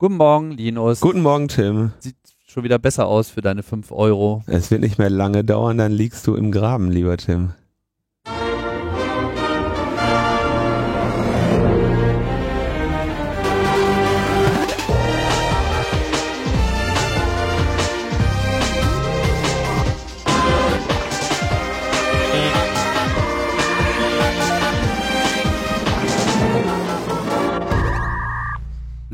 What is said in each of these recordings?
Guten Morgen, Linus. Guten Morgen, Tim. Sieht schon wieder besser aus für deine 5 Euro. Es wird nicht mehr lange dauern, dann liegst du im Graben, lieber Tim.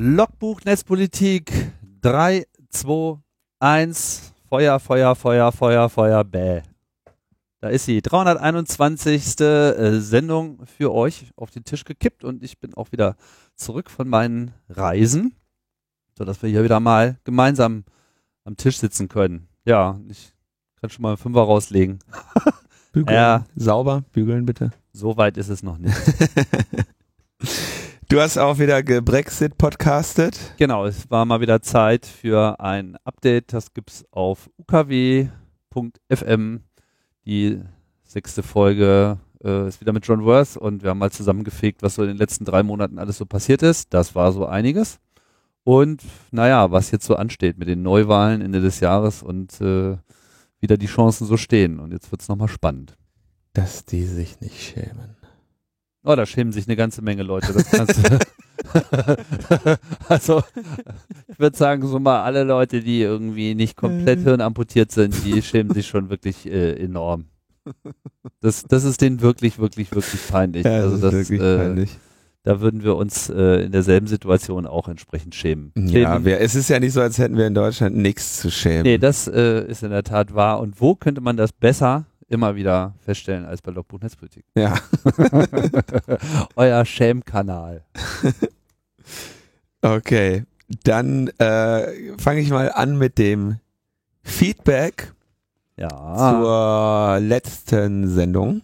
Logbuch Netzpolitik 3, 2, 1. Feuer, Feuer, Feuer, Feuer, Feuer, bäh. Da ist sie. 321. äh, Sendung für euch auf den Tisch gekippt und ich bin auch wieder zurück von meinen Reisen, sodass wir hier wieder mal gemeinsam am Tisch sitzen können. Ja, ich kann schon mal einen Fünfer rauslegen. Bügeln. Ja. Sauber, bügeln bitte. So weit ist es noch nicht. Du hast auch wieder gebrexit-podcastet. Genau, es war mal wieder Zeit für ein Update. Das gibt's auf ukw.fm. Die sechste Folge äh, ist wieder mit John Worth und wir haben mal zusammengefegt, was so in den letzten drei Monaten alles so passiert ist. Das war so einiges. Und naja, was jetzt so ansteht mit den Neuwahlen Ende des Jahres und äh, wieder die Chancen so stehen. Und jetzt wird's nochmal spannend. Dass die sich nicht schämen. Oh, da schämen sich eine ganze Menge Leute. Das kannst du also, ich würde sagen, so mal alle Leute, die irgendwie nicht komplett hirnamputiert sind, die schämen sich schon wirklich äh, enorm. Das, das ist denen wirklich, wirklich, wirklich peinlich. Ja, also das das, ist wirklich äh, peinlich. da würden wir uns äh, in derselben Situation auch entsprechend schämen. Ja, wir, es ist ja nicht so, als hätten wir in Deutschland nichts zu schämen. Nee, das äh, ist in der Tat wahr. Und wo könnte man das besser immer wieder feststellen als bei Logbuch Netzpolitik? ja. Euer Schämkanal. Okay, dann äh, fange ich mal an mit dem Feedback Ja. zur letzten Sendung.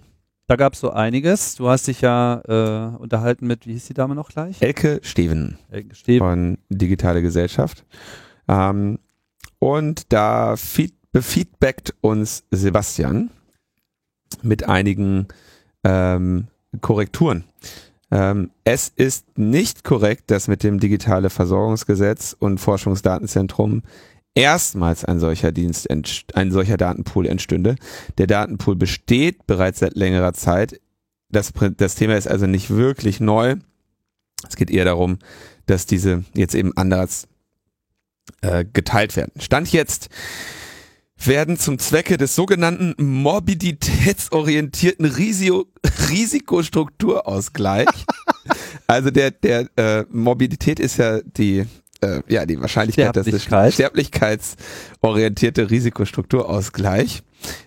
Da gab es so einiges. Du hast dich ja äh, unterhalten mit, wie hieß die Dame noch gleich? Elke Steven Elke Steb. von Digitale Gesellschaft. Ähm, und da feed, befeedbackt uns Sebastian mit einigen ähm, Korrekturen. Ähm, es ist nicht korrekt, dass mit dem Digitale Versorgungsgesetz und Forschungsdatenzentrum erstmals ein solcher Dienst, ein solcher Datenpool entstünde. Der Datenpool besteht bereits seit längerer Zeit. Das, das Thema ist also nicht wirklich neu. Es geht eher darum, dass diese jetzt eben anders äh, geteilt werden. Stand jetzt werden zum Zwecke des sogenannten morbiditätsorientierten Risio Risikostrukturausgleich, also der, der äh, Morbidität ist ja die, äh, ja, die Wahrscheinlichkeit, dass es Sterblichkeit. sterblichkeitsorientierte Risikostrukturausgleich.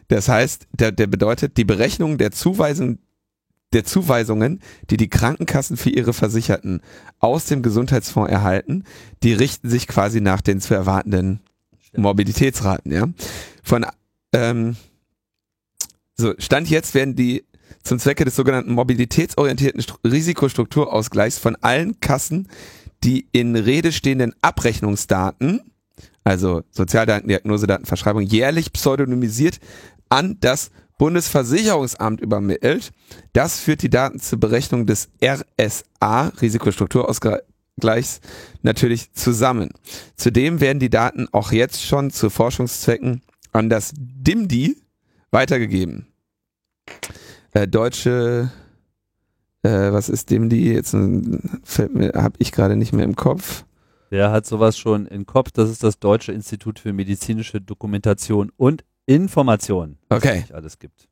Das heißt, der, der bedeutet die Berechnung der Zuweisung der Zuweisungen, die die Krankenkassen für ihre Versicherten aus dem Gesundheitsfonds erhalten, die richten sich quasi nach den zu erwartenden Morbiditätsraten, ja. Von ähm, so, Stand jetzt werden die zum Zwecke des sogenannten mobilitätsorientierten Stru- Risikostrukturausgleichs von allen Kassen die in Rede stehenden Abrechnungsdaten, also Sozialdaten, Diagnosedaten, Verschreibung, jährlich pseudonymisiert an das Bundesversicherungsamt übermittelt. Das führt die Daten zur Berechnung des RSA, Risikostrukturausgleichs, natürlich zusammen. Zudem werden die Daten auch jetzt schon zu Forschungszwecken an das DIMDI weitergegeben. Äh, deutsche, äh, was ist DIMDI? Jetzt äh, fällt mir, habe ich gerade nicht mehr im Kopf. Wer hat sowas schon im Kopf? Das ist das Deutsche Institut für medizinische Dokumentation und Information, was Okay. es nicht alles gibt.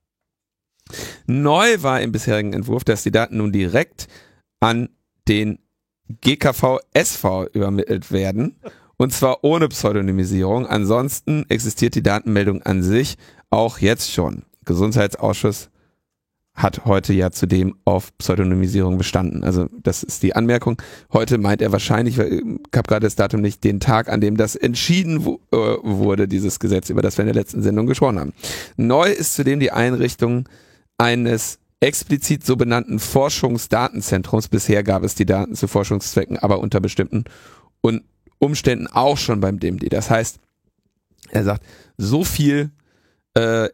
Neu war im bisherigen Entwurf, dass die Daten nun direkt an den GKV SV übermittelt werden. Und zwar ohne Pseudonymisierung. Ansonsten existiert die Datenmeldung an sich auch jetzt schon. Gesundheitsausschuss hat heute ja zudem auf Pseudonymisierung bestanden. Also das ist die Anmerkung. Heute meint er wahrscheinlich, weil ich habe gerade das Datum nicht, den Tag, an dem das entschieden äh, wurde, dieses Gesetz, über das wir in der letzten Sendung gesprochen haben. Neu ist zudem die Einrichtung eines explizit so benannten Forschungsdatenzentrums. Bisher gab es die Daten zu Forschungszwecken, aber unter bestimmten Un Umständen auch schon beim DIMD. Das heißt, er sagt, so viel äh,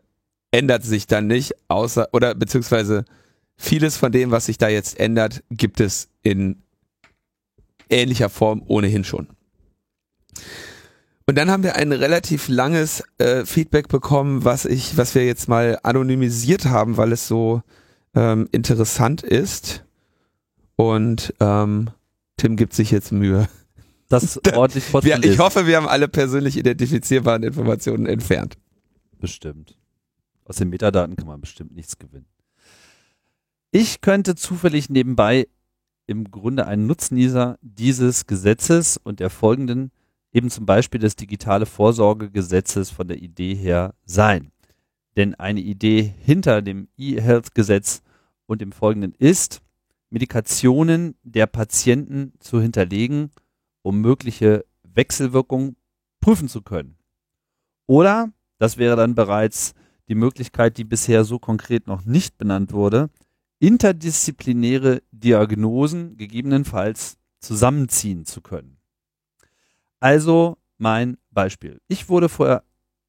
ändert sich dann nicht, außer, oder beziehungsweise vieles von dem, was sich da jetzt ändert, gibt es in ähnlicher Form ohnehin schon. Und dann haben wir ein relativ langes äh, Feedback bekommen, was ich, was wir jetzt mal anonymisiert haben, weil es so ähm, interessant ist. Und ähm, Tim gibt sich jetzt Mühe. Das ordentlich Wir, ich hoffe, wir haben alle persönlich identifizierbaren Informationen entfernt. Bestimmt. Aus den Metadaten kann man bestimmt nichts gewinnen. Ich könnte zufällig nebenbei im Grunde ein Nutznießer dieses Gesetzes und der folgenden, eben zum Beispiel des digitale Vorsorgegesetzes von der Idee her sein. Denn eine Idee hinter dem E-Health-Gesetz und dem folgenden ist, Medikationen der Patienten zu hinterlegen, um mögliche Wechselwirkungen prüfen zu können. Oder, das wäre dann bereits die Möglichkeit, die bisher so konkret noch nicht benannt wurde, interdisziplinäre Diagnosen gegebenenfalls zusammenziehen zu können. Also mein Beispiel. Ich wurde vor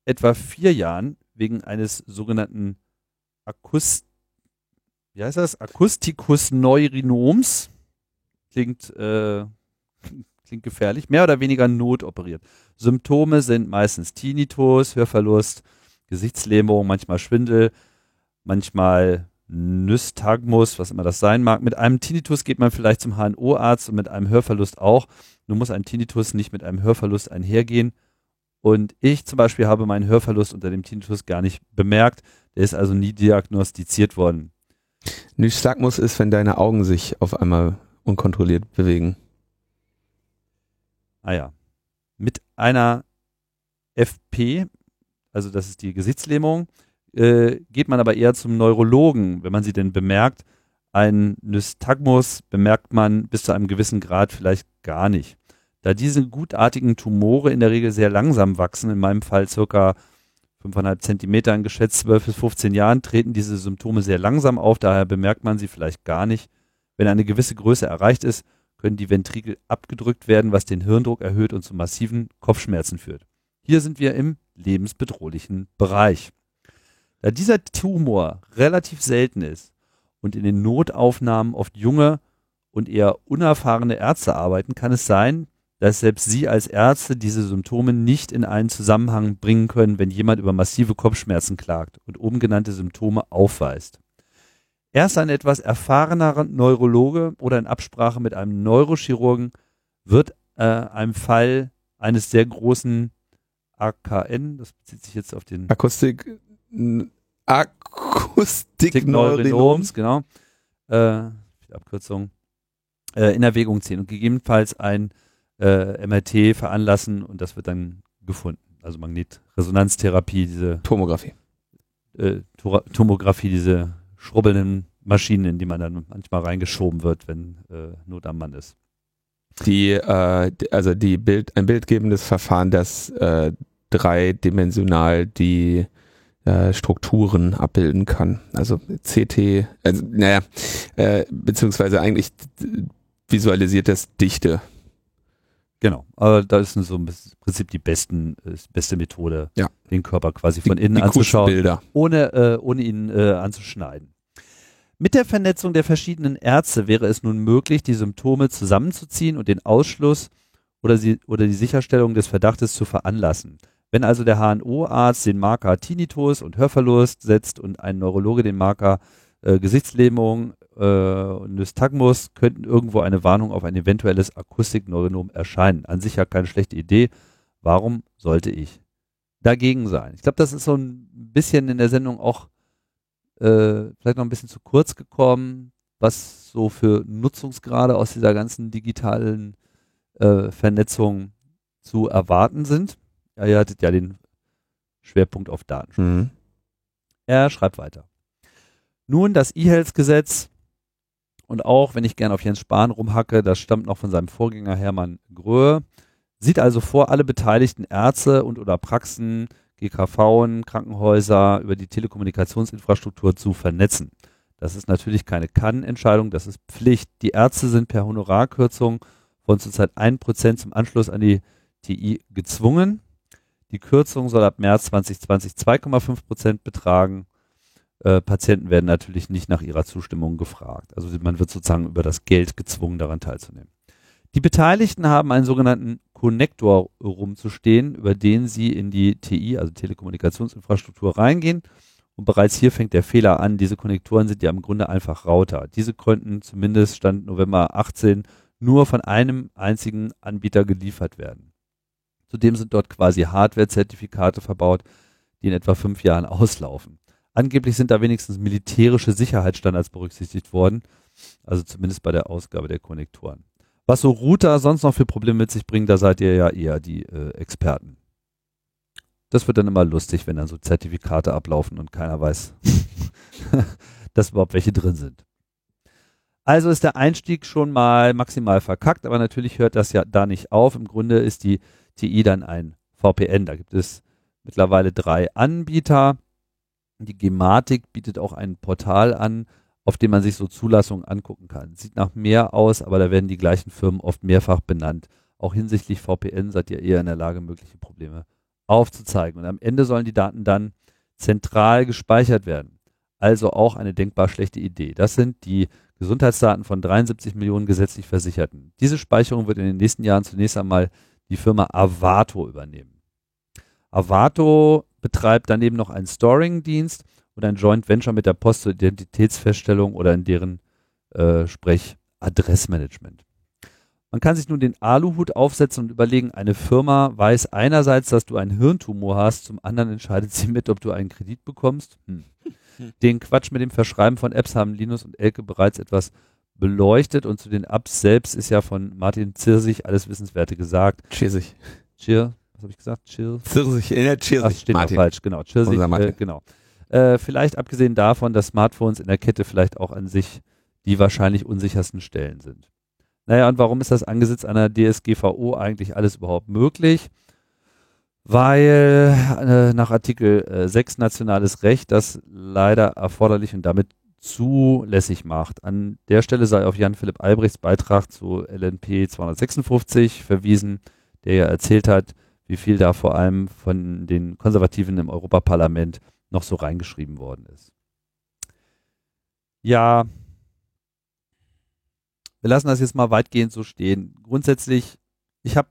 etwa vier Jahren wegen eines sogenannten Akust wie heißt das? Acusticus neurinoms. Klingt, äh, klingt gefährlich. Mehr oder weniger notoperiert. Symptome sind meistens Tinnitus, Hörverlust, Gesichtslähmung, manchmal Schwindel, manchmal Nystagmus, was immer das sein mag. Mit einem Tinnitus geht man vielleicht zum HNO-Arzt und mit einem Hörverlust auch. Nun muss ein Tinnitus nicht mit einem Hörverlust einhergehen. Und ich zum Beispiel habe meinen Hörverlust unter dem Tinnitus gar nicht bemerkt. Der ist also nie diagnostiziert worden. Nystagmus ist, wenn deine Augen sich auf einmal unkontrolliert bewegen. Ah ja. Mit einer FP, also das ist die Gesichtslähmung, äh, geht man aber eher zum Neurologen, wenn man sie denn bemerkt. Ein Nystagmus bemerkt man bis zu einem gewissen Grad vielleicht gar nicht. Da diese gutartigen Tumore in der Regel sehr langsam wachsen, in meinem Fall circa 5,5 Zentimetern geschätzt 12 bis 15 Jahren, treten diese Symptome sehr langsam auf, daher bemerkt man sie vielleicht gar nicht. Wenn eine gewisse Größe erreicht ist, können die Ventrikel abgedrückt werden, was den Hirndruck erhöht und zu massiven Kopfschmerzen führt. Hier sind wir im lebensbedrohlichen Bereich. Da dieser Tumor relativ selten ist und in den Notaufnahmen oft junge und eher unerfahrene Ärzte arbeiten, kann es sein, dass selbst Sie als Ärzte diese Symptome nicht in einen Zusammenhang bringen können, wenn jemand über massive Kopfschmerzen klagt und oben genannte Symptome aufweist. Erst ein etwas erfahrener Neurologe oder in Absprache mit einem Neurochirurgen wird äh, einem Fall eines sehr großen AKN, das bezieht sich jetzt auf den Akustik, Akustikneurinoms. Neurinoms, genau, äh, Abkürzung, äh, in Erwägung ziehen und gegebenenfalls ein äh, MRT veranlassen und das wird dann gefunden. Also Magnetresonanztherapie, diese Tomographie. äh, Tomographie, diese schrubbelnden Maschinen, in die man dann manchmal reingeschoben wird, wenn äh, Not am Mann ist. Die, äh, also die Bild, ein bildgebendes Verfahren, das äh, dreidimensional die äh, Strukturen abbilden kann. Also CT, also, naja, äh, beziehungsweise eigentlich visualisiert das Dichte. Genau, aber da ist so im Prinzip die besten, äh, beste Methode, Ja. den Körper quasi von die, innen die anzuschauen. Ohne, äh, ohne ihn äh, anzuschneiden. Mit der Vernetzung der verschiedenen Ärzte wäre es nun möglich, die Symptome zusammenzuziehen und den Ausschluss oder, sie, oder die Sicherstellung des Verdachtes zu veranlassen. Wenn also der HNO-Arzt den Marker Tinnitus und Hörverlust setzt und ein Neurologe den Marker äh, Gesichtslähmung äh, Nystagmus, könnten irgendwo eine Warnung auf ein eventuelles Akustikneuronom erscheinen. An sich ja keine schlechte Idee. Warum sollte ich dagegen sein? Ich glaube, das ist so ein bisschen in der Sendung auch äh, vielleicht noch ein bisschen zu kurz gekommen, was so für Nutzungsgrade aus dieser ganzen digitalen äh, Vernetzung zu erwarten sind. Ja, ihr hattet ja den Schwerpunkt auf Datenschutz. Mhm. Er schreibt weiter. Nun, das E-Health-Gesetz und auch, wenn ich gern auf Jens Spahn rumhacke, das stammt noch von seinem Vorgänger Hermann Gröhe, sieht also vor, alle beteiligten Ärzte und oder Praxen, GKV, Krankenhäuser über die Telekommunikationsinfrastruktur zu vernetzen. Das ist natürlich keine Kann-Entscheidung, das ist Pflicht. Die Ärzte sind per Honorarkürzung von zurzeit 1% zum Anschluss an die TI gezwungen. Die Kürzung soll ab März 2020 2,5 Prozent betragen. Äh, Patienten werden natürlich nicht nach ihrer Zustimmung gefragt. Also man wird sozusagen über das Geld gezwungen, daran teilzunehmen. Die Beteiligten haben einen sogenannten Konnektor rumzustehen, über den Sie in die TI, also Telekommunikationsinfrastruktur, reingehen. Und bereits hier fängt der Fehler an. Diese Konnektoren sind ja im Grunde einfach Router. Diese konnten zumindest Stand November 18 nur von einem einzigen Anbieter geliefert werden. Zudem sind dort quasi Hardware-Zertifikate verbaut, die in etwa fünf Jahren auslaufen. Angeblich sind da wenigstens militärische Sicherheitsstandards berücksichtigt worden, also zumindest bei der Ausgabe der Konnektoren. Was so Router sonst noch für Probleme mit sich bringen, da seid ihr ja eher die äh, Experten. Das wird dann immer lustig, wenn dann so Zertifikate ablaufen und keiner weiß, dass überhaupt welche drin sind. Also ist der Einstieg schon mal maximal verkackt, aber natürlich hört das ja da nicht auf. Im Grunde ist die TI dann ein VPN. Da gibt es mittlerweile drei Anbieter. Die Gematik bietet auch ein Portal an, auf dem man sich so Zulassungen angucken kann. Sieht nach mehr aus, aber da werden die gleichen Firmen oft mehrfach benannt. Auch hinsichtlich VPN seid ihr eher in der Lage, mögliche Probleme aufzuzeigen. Und am Ende sollen die Daten dann zentral gespeichert werden. Also auch eine denkbar schlechte Idee. Das sind die Gesundheitsdaten von 73 Millionen gesetzlich Versicherten. Diese Speicherung wird in den nächsten Jahren zunächst einmal die Firma Avato übernehmen. Avato betreibt daneben noch einen Storing-Dienst und ein Joint Venture mit der Post zur Identitätsfeststellung oder in deren äh, Sprech Adressmanagement. Man kann sich nun den Aluhut aufsetzen und überlegen, eine Firma weiß einerseits, dass du einen Hirntumor hast, zum anderen entscheidet sie mit, ob du einen Kredit bekommst. Hm. Den Quatsch mit dem Verschreiben von Apps haben Linus und Elke bereits etwas beleuchtet und zu den Apps selbst ist ja von Martin Zirsig alles Wissenswerte gesagt. Chirsig. Chir, was habe ich gesagt? Chir? Zirsig, in der Chirsig. Ach, steht noch falsch, genau. Chirsig, äh, genau. Äh, vielleicht abgesehen davon, dass Smartphones in der Kette vielleicht auch an sich die wahrscheinlich unsichersten Stellen sind. Naja, und warum ist das angesichts einer DSGVO eigentlich alles überhaupt möglich? Weil äh, nach Artikel äh, 6 nationales Recht das leider erforderlich und damit zulässig macht. An der Stelle sei auf Jan-Philipp Albrechts Beitrag zu LNP 256 verwiesen, der ja erzählt hat, wie viel da vor allem von den Konservativen im Europaparlament noch so reingeschrieben worden ist. Ja, wir lassen das jetzt mal weitgehend so stehen. Grundsätzlich, ich habe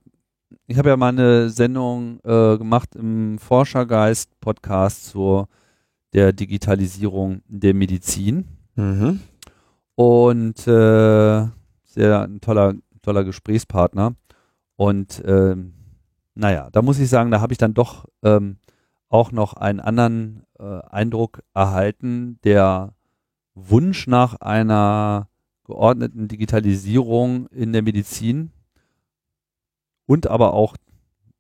ich hab ja mal eine Sendung äh, gemacht im Forschergeist-Podcast zur der Digitalisierung der Medizin. Mhm. Und äh, sehr ein toller, toller Gesprächspartner. Und äh, naja, da muss ich sagen, da habe ich dann doch ähm, auch noch einen anderen äh, Eindruck erhalten. Der Wunsch nach einer geordneten Digitalisierung in der Medizin und aber auch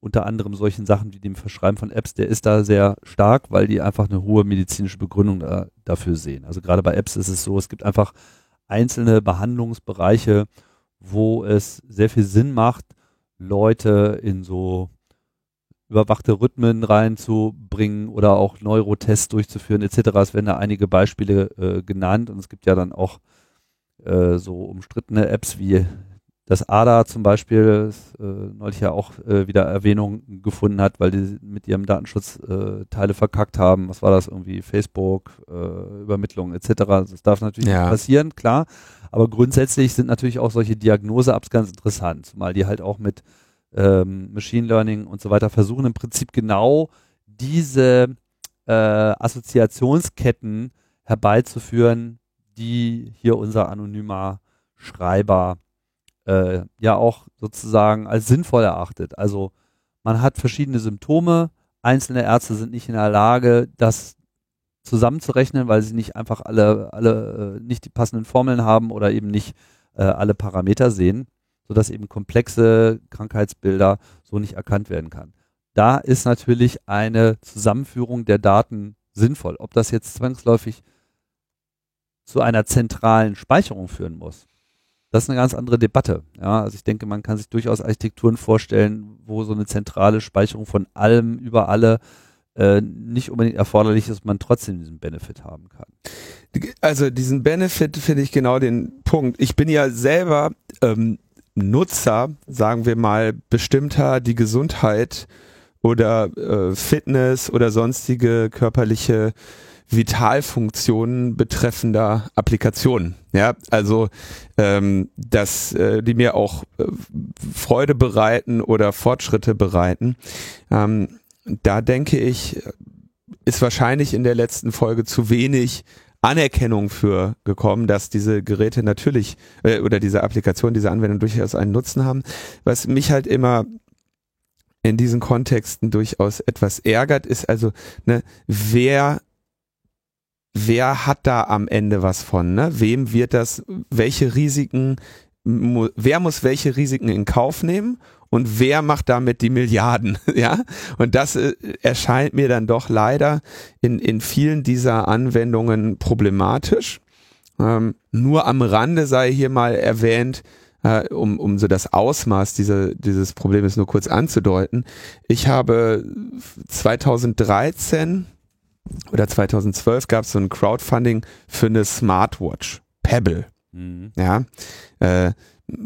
unter anderem solchen Sachen wie dem Verschreiben von Apps, der ist da sehr stark, weil die einfach eine hohe medizinische Begründung da, dafür sehen. Also gerade bei Apps ist es so, es gibt einfach einzelne Behandlungsbereiche, wo es sehr viel Sinn macht, Leute in so überwachte Rhythmen reinzubringen oder auch Neurotests durchzuführen etc. Es werden da einige Beispiele äh, genannt und es gibt ja dann auch äh, so umstrittene Apps wie das ADA zum Beispiel äh, neulich ja auch äh, wieder Erwähnung gefunden hat, weil die mit ihrem Datenschutz äh, Teile verkackt haben. Was war das irgendwie? Facebook, äh, Übermittlung etc. Das darf natürlich ja. passieren, klar. Aber grundsätzlich sind natürlich auch solche Diagnose-Apps ganz interessant, zumal die halt auch mit ähm, Machine Learning und so weiter versuchen im Prinzip genau diese äh, Assoziationsketten herbeizuführen, die hier unser anonymer Schreiber äh, ja auch sozusagen als sinnvoll erachtet. Also man hat verschiedene Symptome, einzelne Ärzte sind nicht in der Lage, das zusammenzurechnen, weil sie nicht einfach alle, alle äh, nicht die passenden Formeln haben oder eben nicht äh, alle Parameter sehen sodass eben komplexe Krankheitsbilder so nicht erkannt werden kann. Da ist natürlich eine Zusammenführung der Daten sinnvoll. Ob das jetzt zwangsläufig zu einer zentralen Speicherung führen muss, das ist eine ganz andere Debatte. Ja, also ich denke, man kann sich durchaus Architekturen vorstellen, wo so eine zentrale Speicherung von allem über alle äh, nicht unbedingt erforderlich ist, man trotzdem diesen Benefit haben kann. Also diesen Benefit finde ich genau den Punkt. Ich bin ja selber ähm, Nutzer, sagen wir mal, bestimmter die Gesundheit oder äh, Fitness oder sonstige körperliche Vitalfunktionen betreffender Applikationen. Ja, also ähm, dass äh, die mir auch äh, Freude bereiten oder Fortschritte bereiten. Ähm, da denke ich, ist wahrscheinlich in der letzten Folge zu wenig Anerkennung für gekommen, dass diese Geräte natürlich äh, oder diese Applikation, diese Anwendung durchaus einen Nutzen haben. Was mich halt immer in diesen Kontexten durchaus etwas ärgert, ist also, ne, wer wer hat da am Ende was von, ne? Wem wird das, welche Risiken, wer muss welche Risiken in Kauf nehmen und wer macht damit die Milliarden, ja? Und das äh, erscheint mir dann doch leider in, in vielen dieser Anwendungen problematisch. Ähm, nur am Rande sei hier mal erwähnt, äh, um, um so das Ausmaß diese, dieses Problems nur kurz anzudeuten. Ich habe 2013 oder 2012 gab es so ein Crowdfunding für eine Smartwatch, Pebble. Mhm. Ja, äh,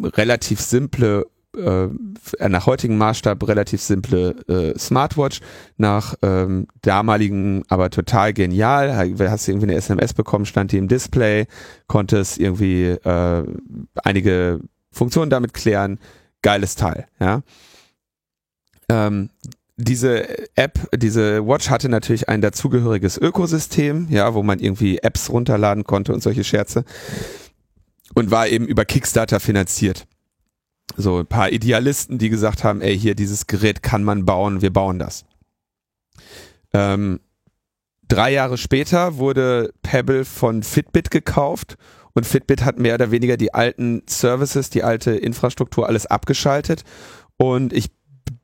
relativ simple äh, nach heutigem Maßstab relativ simple äh, Smartwatch, nach ähm, damaligen aber total genial. Hast du irgendwie eine SMS bekommen, stand die im Display, konntest irgendwie äh, einige Funktionen damit klären. Geiles Teil, ja. Ähm, diese App, diese Watch hatte natürlich ein dazugehöriges Ökosystem, ja, wo man irgendwie Apps runterladen konnte und solche Scherze und war eben über Kickstarter finanziert so ein paar Idealisten, die gesagt haben, ey, hier dieses Gerät kann man bauen, wir bauen das. Ähm, drei Jahre später wurde Pebble von Fitbit gekauft und Fitbit hat mehr oder weniger die alten Services, die alte Infrastruktur alles abgeschaltet und ich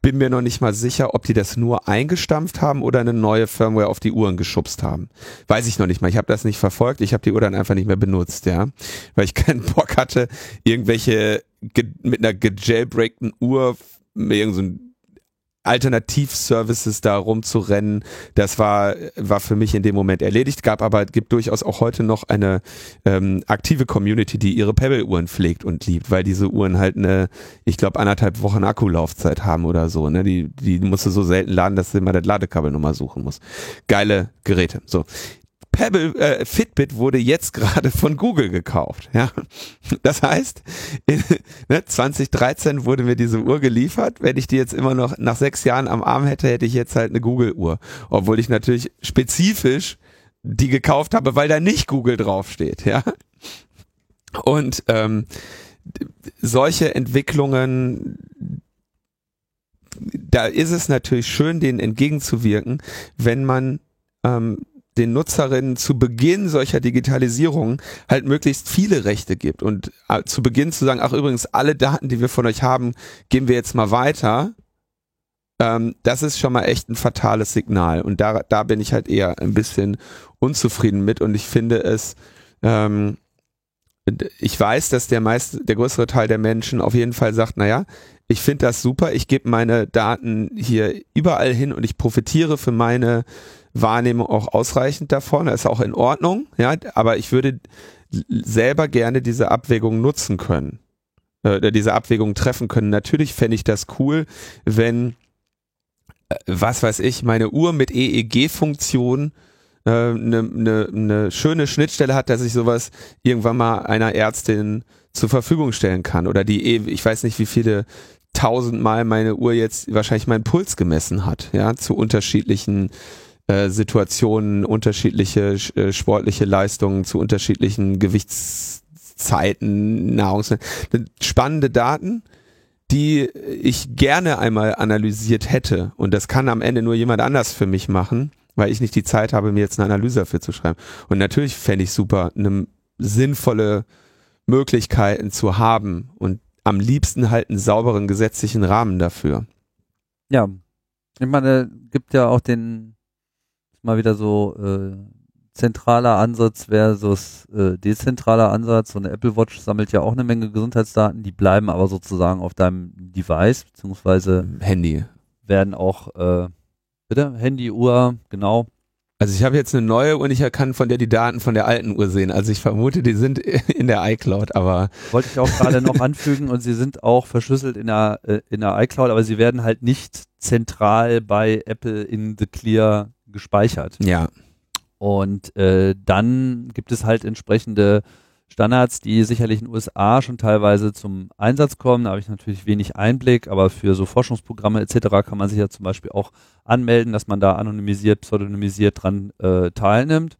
bin mir noch nicht mal sicher, ob die das nur eingestampft haben oder eine neue Firmware auf die Uhren geschubst haben. Weiß ich noch nicht mal. Ich habe das nicht verfolgt. Ich habe die Uhr dann einfach nicht mehr benutzt, ja, weil ich keinen Bock hatte, irgendwelche mit einer gejailbreakten Uhr irgend so ein Alternativservices da rumzurennen, das war, war für mich in dem Moment erledigt. Gab aber, gibt durchaus auch heute noch eine ähm, aktive Community, die ihre Pebble-Uhren pflegt und liebt, weil diese Uhren halt eine, ich glaube, anderthalb Wochen Akkulaufzeit haben oder so. Ne? Die, die musst du so selten laden, dass du immer das Ladekabel nochmal suchen musst. Geile Geräte. So. Pebble, äh, Fitbit wurde jetzt gerade von Google gekauft. Ja, das heißt, in, ne, 2013 wurde mir diese Uhr geliefert. Wenn ich die jetzt immer noch nach sechs Jahren am Arm hätte, hätte ich jetzt halt eine Google-Uhr, obwohl ich natürlich spezifisch die gekauft habe, weil da nicht Google draufsteht. Ja, und ähm, solche Entwicklungen da ist es natürlich schön, denen entgegenzuwirken, wenn man ähm, den Nutzerinnen zu Beginn solcher Digitalisierung halt möglichst viele Rechte gibt und äh, zu Beginn zu sagen, ach übrigens, alle Daten, die wir von euch haben, geben wir jetzt mal weiter. Ähm, das ist schon mal echt ein fatales Signal und da, da bin ich halt eher ein bisschen unzufrieden mit und ich finde es, ähm, ich weiß, dass der meiste, der größere Teil der Menschen auf jeden Fall sagt, naja, ich finde das super, ich gebe meine Daten hier überall hin und ich profitiere für meine Wahrnehmung auch ausreichend davon. Das ist auch in Ordnung, ja, aber ich würde selber gerne diese Abwägung nutzen können, äh, diese Abwägung treffen können. Natürlich fände ich das cool, wenn, äh, was weiß ich, meine Uhr mit EEG-Funktion eine äh, ne, ne, ne schöne Schnittstelle hat, dass ich sowas irgendwann mal einer Ärztin zur Verfügung stellen kann oder die, e, ich weiß nicht, wie viele tausendmal meine Uhr jetzt wahrscheinlich meinen Puls gemessen hat, ja, zu unterschiedlichen äh, Situationen, unterschiedliche äh, sportliche Leistungen zu unterschiedlichen Gewichtszeiten, Nahrungs spannende Daten, die ich gerne einmal analysiert hätte. Und das kann am Ende nur jemand anders für mich machen, weil ich nicht die Zeit habe, mir jetzt eine Analyse dafür zu schreiben. Und natürlich fände ich super, eine sinnvolle Möglichkeiten zu haben und am liebsten halt einen sauberen gesetzlichen Rahmen dafür. Ja, ich meine, gibt ja auch den mal wieder so äh, zentraler Ansatz versus äh, dezentraler Ansatz. So eine Apple Watch sammelt ja auch eine Menge Gesundheitsdaten, die bleiben aber sozusagen auf deinem Device, beziehungsweise Handy. Werden auch, äh, bitte? Handy, Uhr, genau. Also ich habe jetzt eine neue und ich kann von der die Daten von der alten Uhr sehen. Also ich vermute, die sind in der iCloud, aber. Wollte ich auch gerade noch anfügen und sie sind auch verschlüsselt in der, äh, in der iCloud, aber sie werden halt nicht zentral bei Apple in the Clear gespeichert. Ja. Und äh, dann gibt es halt entsprechende Standards, die sicherlich in den USA schon teilweise zum Einsatz kommen. Da habe ich natürlich wenig Einblick, aber für so Forschungsprogramme etc. kann man sich ja zum Beispiel auch anmelden, dass man da anonymisiert, pseudonymisiert dran äh, teilnimmt.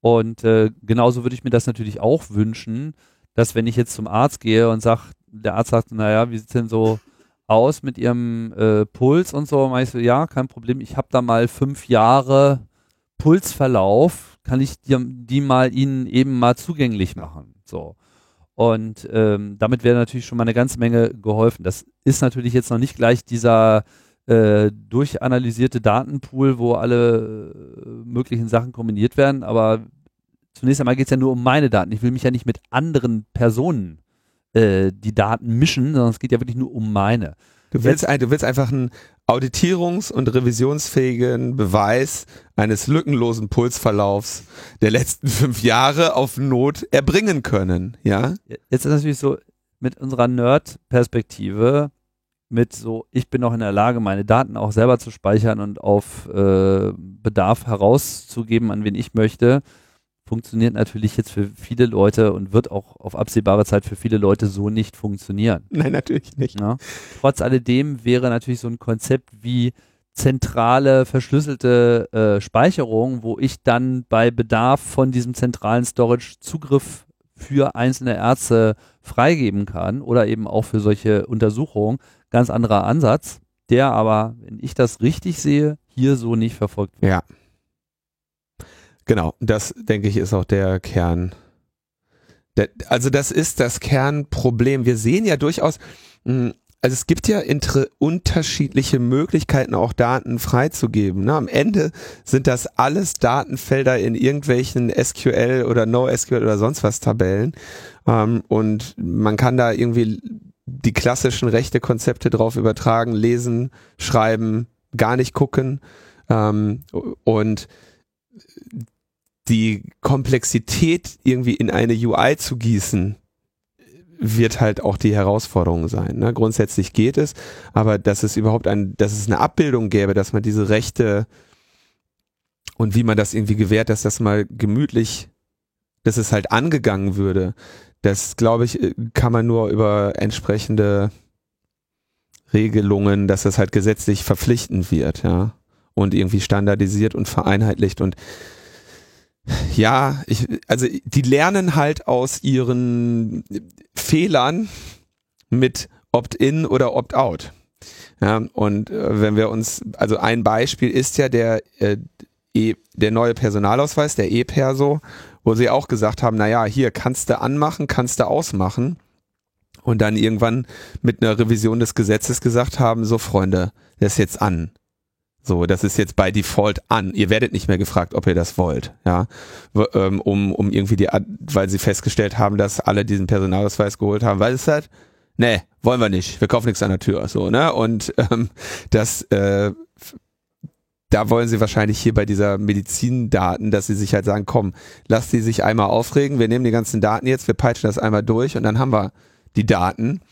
Und äh, genauso würde ich mir das natürlich auch wünschen, dass wenn ich jetzt zum Arzt gehe und sage, der Arzt sagt, naja, wie sieht es denn so aus mit ihrem äh, Puls und so, meine ich so, ja, kein Problem, ich habe da mal fünf Jahre Pulsverlauf, kann ich die, die mal ihnen eben mal zugänglich machen. So. Und ähm, damit wäre natürlich schon mal eine ganze Menge geholfen. Das ist natürlich jetzt noch nicht gleich dieser äh, durchanalysierte Datenpool, wo alle äh, möglichen Sachen kombiniert werden, aber zunächst einmal geht es ja nur um meine Daten. Ich will mich ja nicht mit anderen Personen äh, die Daten mischen, sondern es geht ja wirklich nur um meine. Du willst, ein, du willst einfach einen auditierungs- und revisionsfähigen Beweis eines lückenlosen Pulsverlaufs der letzten fünf Jahre auf Not erbringen können, ja? Jetzt ist natürlich so, mit unserer Nerd-Perspektive, mit so, ich bin auch in der Lage, meine Daten auch selber zu speichern und auf äh, Bedarf herauszugeben, an wen ich möchte, funktioniert natürlich jetzt für viele Leute und wird auch auf absehbare Zeit für viele Leute so nicht funktionieren. Nein, natürlich nicht. Ja? Trotz alledem wäre natürlich so ein Konzept wie zentrale verschlüsselte äh, Speicherung, wo ich dann bei Bedarf von diesem zentralen Storage Zugriff für einzelne Ärzte freigeben kann oder eben auch für solche Untersuchungen, ganz anderer Ansatz, der aber, wenn ich das richtig sehe, hier so nicht verfolgt wird. Ja. Genau, das denke ich ist auch der Kern. Der, also das ist das Kernproblem. Wir sehen ja durchaus, hm, also es gibt ja unterschiedliche Möglichkeiten, auch Daten freizugeben. Ne? Am Ende sind das alles Datenfelder in irgendwelchen SQL oder NoSQL oder sonst was Tabellen. Ähm, und man kann da irgendwie die klassischen rechte Konzepte drauf übertragen, lesen, schreiben, gar nicht gucken. Ähm, und die Komplexität irgendwie in eine UI zu gießen, wird halt auch die Herausforderung sein. Ne? Grundsätzlich geht es, aber dass es überhaupt ein, dass es eine Abbildung gäbe, dass man diese Rechte und wie man das irgendwie gewährt, dass das mal gemütlich, dass es halt angegangen würde, das glaube ich, kann man nur über entsprechende Regelungen, dass das halt gesetzlich verpflichtend wird, ja. Und irgendwie standardisiert und vereinheitlicht und ja, ich, also die lernen halt aus ihren Fehlern mit Opt-in oder Opt-out. Ja, und äh, wenn wir uns, also ein Beispiel ist ja der, äh, e, der neue Personalausweis, der E-Perso, wo sie auch gesagt haben, naja, hier kannst du anmachen, kannst du ausmachen. Und dann irgendwann mit einer Revision des Gesetzes gesagt haben, so Freunde, das jetzt an. So, das ist jetzt bei Default an. Ihr werdet nicht mehr gefragt, ob ihr das wollt, ja, ähm, um um irgendwie die, weil sie festgestellt haben, dass alle diesen Personalausweis geholt haben, weil es halt, nee, wollen wir nicht, wir kaufen nichts an der Tür, so ne, und ähm, das, äh, da wollen sie wahrscheinlich hier bei dieser Medizindaten, dass sie sich halt sagen, komm, lass die sich einmal aufregen, wir nehmen die ganzen Daten jetzt, wir peitschen das einmal durch und dann haben wir die Daten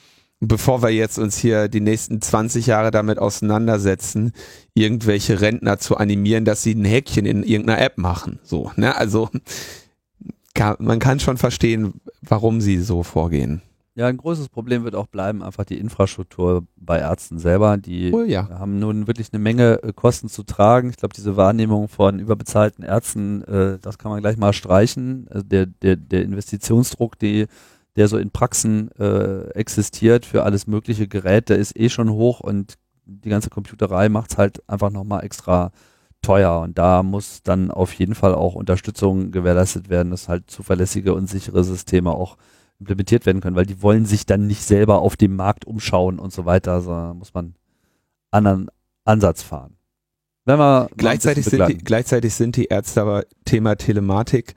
bevor wir jetzt uns hier die nächsten 20 Jahre damit auseinandersetzen, irgendwelche Rentner zu animieren, dass sie ein Häkchen in irgendeiner App machen. So, ne? Also kann, man kann schon verstehen, warum sie so vorgehen. Ja, ein großes Problem wird auch bleiben, einfach die Infrastruktur bei Ärzten selber. Die oh, ja. haben nun wirklich eine Menge äh, Kosten zu tragen. Ich glaube, diese Wahrnehmung von überbezahlten Ärzten, äh, das kann man gleich mal streichen. Also der, der, der Investitionsdruck, die der so in Praxen äh, existiert für alles mögliche Gerät, der ist eh schon hoch und die ganze Computerei macht es halt einfach nochmal extra teuer. Und da muss dann auf jeden Fall auch Unterstützung gewährleistet werden, dass halt zuverlässige und sichere Systeme auch implementiert werden können, weil die wollen sich dann nicht selber auf dem Markt umschauen und so weiter, sondern muss man anderen Ansatz fahren. Wenn wir gleichzeitig, sind die, gleichzeitig sind die Ärzte aber Thema Telematik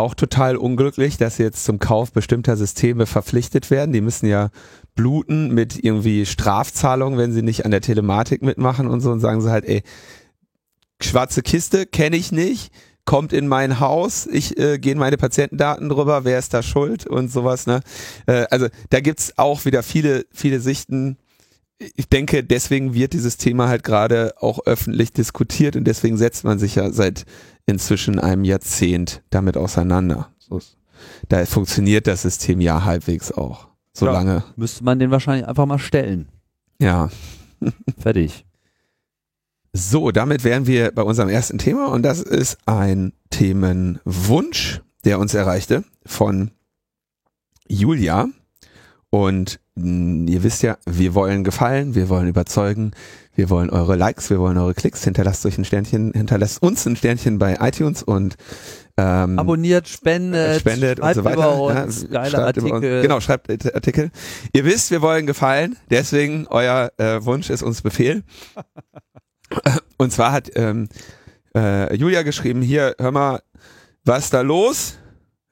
auch total unglücklich, dass sie jetzt zum Kauf bestimmter Systeme verpflichtet werden. Die müssen ja bluten mit irgendwie Strafzahlungen, wenn sie nicht an der Telematik mitmachen und so und sagen sie halt, ey, schwarze Kiste kenne ich nicht, kommt in mein Haus, ich äh, gehen meine Patientendaten drüber, wer ist da schuld und sowas, ne? Äh, also da gibt's auch wieder viele, viele Sichten. ich denke, deswegen wird dieses Thema halt gerade auch öffentlich diskutiert und deswegen setzt man sich ja seit inzwischen einem Jahrzehnt damit auseinander. So, da funktioniert das System ja halbwegs auch. Solange, Müsste man den wahrscheinlich einfach mal stellen. ja. Fertig. So, damit wären wir bei unserem ersten Thema und das ist ein Themenwunsch, der uns erreichte von Julia. Und ihr wisst ja, wir wollen gefallen, wir wollen überzeugen, wir wollen eure Likes, wir wollen eure Klicks. Hinterlasst euch ein Sternchen, hinterlasst uns ein Sternchen bei iTunes und ähm, Abonniert, spendet, spendet und schreibt so weiter. über uns, Ja, geile Artikel. Uns, genau, schreibt äh, Artikel. Ihr wisst, wir wollen gefallen, deswegen euer äh, Wunsch ist uns Befehl. Und zwar hat ähm, äh, Julia geschrieben, hier, hör mal, was ist da los?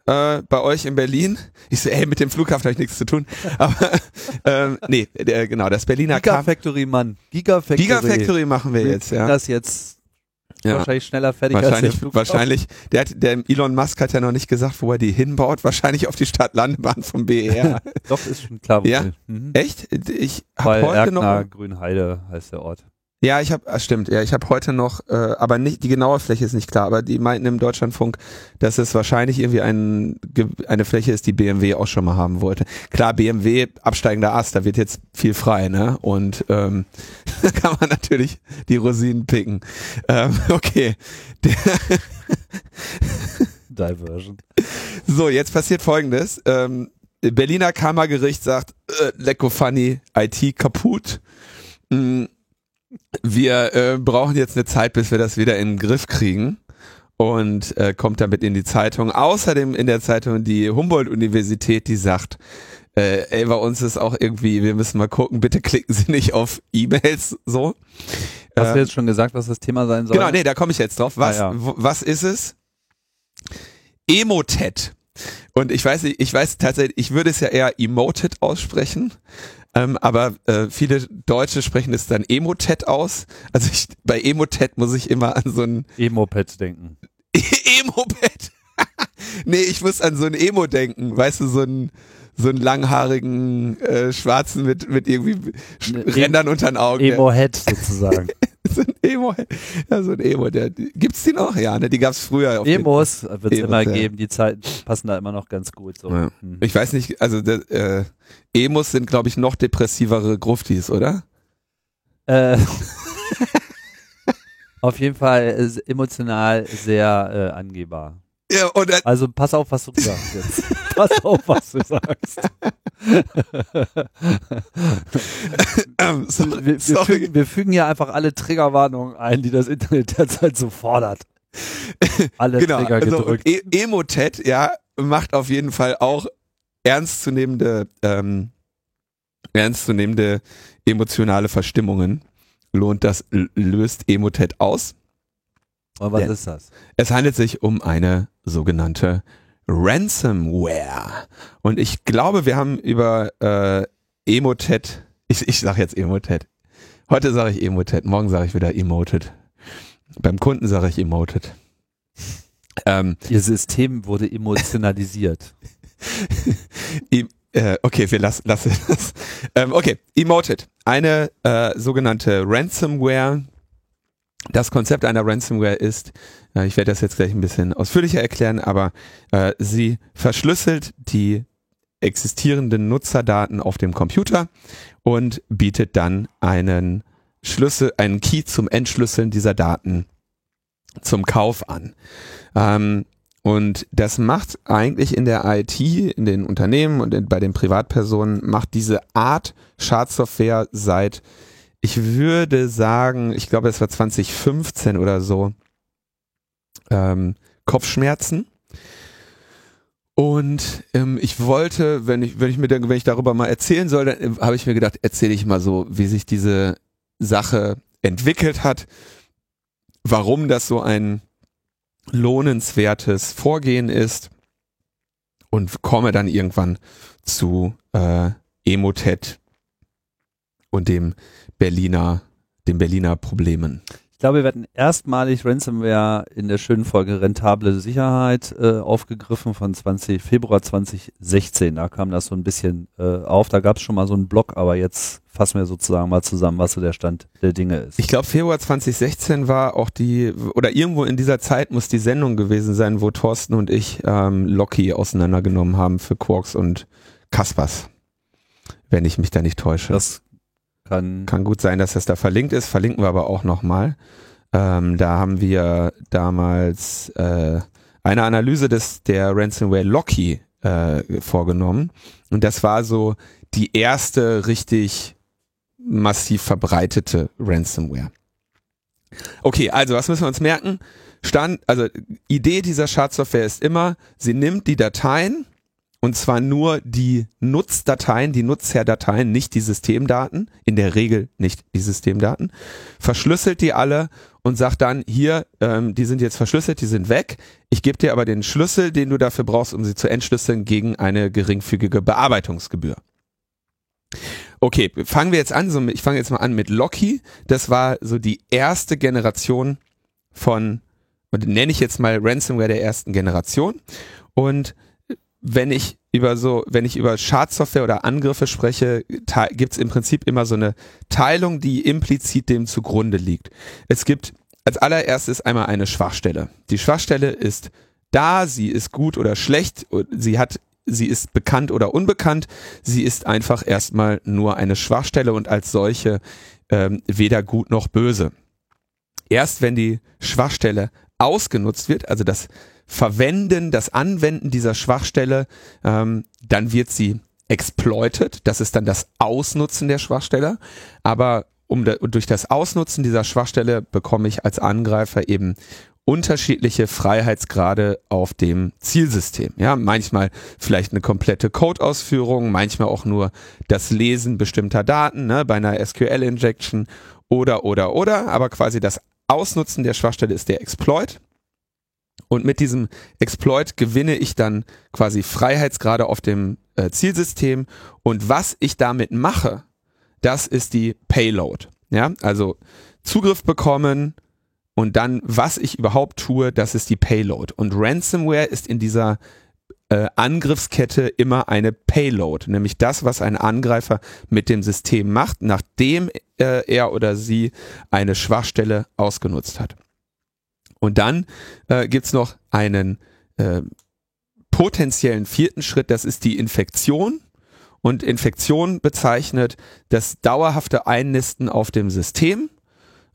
Äh, bei euch in Berlin. Ich so, ey, mit dem Flughafen habe ich nichts zu tun. Aber ähm, nee, der, genau, das Berliner Gigafactory, Mann. Gigafactory. Gigafactory machen wir jetzt, ja. Das jetzt ja. wahrscheinlich schneller fertig als Wahrscheinlich, der Flughafen. wahrscheinlich, der, hat, der Elon Musk hat ja noch nicht gesagt, wo er die hinbaut. Wahrscheinlich auf die Stadtlandebahn vom BER. Doch, ist schon klar. wo Ja? Mhm. Echt? Ich habe heute Erkner, noch. Grünheide heißt der Ort. Ja, ich habe, ah, stimmt. Ja, ich habe heute noch, äh, aber nicht die genaue Fläche ist nicht klar. Aber die meinten im Deutschlandfunk, dass es wahrscheinlich irgendwie ein, eine Fläche ist, die BMW auch schon mal haben wollte. Klar, BMW absteigender Ast, da wird jetzt viel frei, ne? Und ähm, da kann man natürlich die Rosinen picken. Ähm, okay. Der, Diversion. So, jetzt passiert folgendes. Ähm, Berliner Kammergericht sagt, äh, Lecko Funny, IT kaputt. Mm, Wir äh, brauchen jetzt eine Zeit, bis wir das wieder in den Griff kriegen. Und äh, kommt damit in die Zeitung. Außerdem in der Zeitung die Humboldt-Universität, die sagt, äh, ey, bei uns ist auch irgendwie, wir müssen mal gucken, bitte klicken Sie nicht auf E-Mails so. Hast du jetzt schon gesagt, was das Thema sein soll? Genau, nee, da komme ich jetzt drauf. Was, Ah, ja. was ist es? Emotet. Und ich weiß nicht, ich weiß tatsächlich, ich würde es ja eher Emotet aussprechen. Ähm, aber äh, viele Deutsche sprechen es dann Emotet aus. Also ich, bei Emotet muss ich immer an so ein E-Moped denken. Emopet. nee, ich muss an so ein Emo denken. Weißt du, so ein so einen langhaarigen äh, Schwarzen mit mit irgendwie Ne, Rändern unter den Augen. Emo-Head sozusagen. so ein Emo. Ja, so ein Emo. Der, gibt's die noch? Ja, ne, die gab's früher. Emos wird es immer ja. geben. Die Zeiten passen da immer noch ganz gut. So. Ja. Hm. Ich weiß nicht, also der, äh, Emos sind, glaube ich, noch depressivere Gruftis, oder? Äh, auf jeden Fall emotional sehr äh, angehbar. Ja, Also pass auf, was du sagst jetzt. pass auf, was du sagst. ähm, so, Wir, wir, sorry. fügen, wir fügen hier einfach alle Triggerwarnungen ein, die das Internet derzeit so fordert. Alle genau. Trigger Also, gedrückt. e Emotet, ja, macht auf jeden Fall auch ernstzunehmende, ähm, ernstzunehmende emotionale Verstimmungen. Lohnt das, löst Emotet aus. Und was der- ist das? Es handelt sich um eine sogenannte Ransomware. Und ich glaube, wir haben über äh, Emotet, ich, ich sage jetzt Emotet. Heute sage ich Emotet, morgen sage ich wieder Emoted. Beim Kunden sage ich Emoted. Ähm, Ihr System wurde emotionalisiert. Äh, okay, wir lassen lassen das. Ähm, okay, Emoted. Eine äh, sogenannte Ransomware. Das Konzept einer Ransomware ist, äh, ich werde das jetzt gleich ein bisschen ausführlicher erklären, aber äh, sie verschlüsselt die existierenden Nutzerdaten auf dem Computer und bietet dann einen Schlüssel, einen Key zum Entschlüsseln dieser Daten zum Kauf an. Ähm, und das macht eigentlich in der IT, in den Unternehmen und in, bei den Privatpersonen, macht diese Art Schadsoftware seit, ich würde sagen, ich glaube, es war 2015 oder so, ähm, Kopfschmerzen. Und ähm, ich wollte, wenn ich, wenn ich mir wenn ich darüber mal erzählen soll, dann äh, habe ich mir gedacht, erzähle ich mal so, wie sich diese Sache entwickelt hat, warum das so ein lohnenswertes Vorgehen ist und komme dann irgendwann zu äh, Emotet und dem Berliner, den Berliner Problemen. Ich glaube, wir werden erstmalig Ransomware in der schönen Folge Rentable Sicherheit äh, aufgegriffen von 20, Februar 2016. Da kam das so ein bisschen äh, auf. Da gab es schon mal so einen Blog, aber jetzt fassen wir sozusagen mal zusammen, was so der Stand der Dinge ist. Ich glaube, Februar 2016 war auch die, oder irgendwo in dieser Zeit muss die Sendung gewesen sein, wo Thorsten und ich ähm, Loki auseinandergenommen haben für Quarks und Kaspers. Wenn ich mich da nicht täusche. Das kann, Kann gut sein, dass das da verlinkt ist, verlinken wir aber auch nochmal. Ähm, da haben wir damals äh, eine Analyse des der Ransomware Locky äh, vorgenommen und das war so die erste richtig massiv verbreitete Ransomware. Okay, also was müssen wir uns merken? Stand, also Idee dieser Schadsoftware ist immer, sie nimmt die Dateien und zwar nur die Nutzdateien, die Nutzherdateien, nicht die Systemdaten, in der Regel nicht die Systemdaten, verschlüsselt die alle und sagt dann, hier, ähm, die sind jetzt verschlüsselt, die sind weg, ich gebe dir aber den Schlüssel, den du dafür brauchst, um sie zu entschlüsseln, gegen eine geringfügige Bearbeitungsgebühr. Okay, fangen wir jetzt an, so, ich fange jetzt mal an mit Locky, das war so die erste Generation von, und nenne ich jetzt mal Ransomware der ersten Generation. Und wenn ich über so, wenn ich über Schadsoftware oder Angriffe spreche, gibt es im Prinzip immer so eine Teilung, die implizit dem zugrunde liegt. Es gibt als allererstes einmal eine Schwachstelle. Die Schwachstelle ist da, sie ist gut oder schlecht, sie hat, sie ist bekannt oder unbekannt, sie ist einfach erstmal nur eine Schwachstelle und als solche ähm, weder gut noch böse. Erst wenn die Schwachstelle ausgenutzt wird, also das Verwenden, das Anwenden dieser Schwachstelle, ähm, dann wird sie exploited. Das ist dann das Ausnutzen der Schwachstelle. Aber um da, durch das Ausnutzen dieser Schwachstelle bekomme ich als Angreifer eben unterschiedliche Freiheitsgrade auf dem Zielsystem. Ja, manchmal vielleicht eine komplette Codeausführung, manchmal auch nur das Lesen bestimmter Daten, ne, bei einer SQL-Injection oder, oder, oder, aber quasi das Ausnutzen der Schwachstelle ist der Exploit. Und mit diesem Exploit gewinne ich dann quasi Freiheitsgrade auf dem äh, Zielsystem. Und was ich damit mache, das ist die Payload. Ja, also Zugriff bekommen und dann, was ich überhaupt tue, das ist die Payload. Und Ransomware ist in dieser äh, Angriffskette immer eine Payload, nämlich das, was ein Angreifer mit dem System macht, nachdem äh, er oder sie eine Schwachstelle ausgenutzt hat. Und dann äh, gibt's noch einen äh, potenziellen vierten Schritt, das ist die Infektion. Und Infektion bezeichnet das dauerhafte Einnisten auf dem System,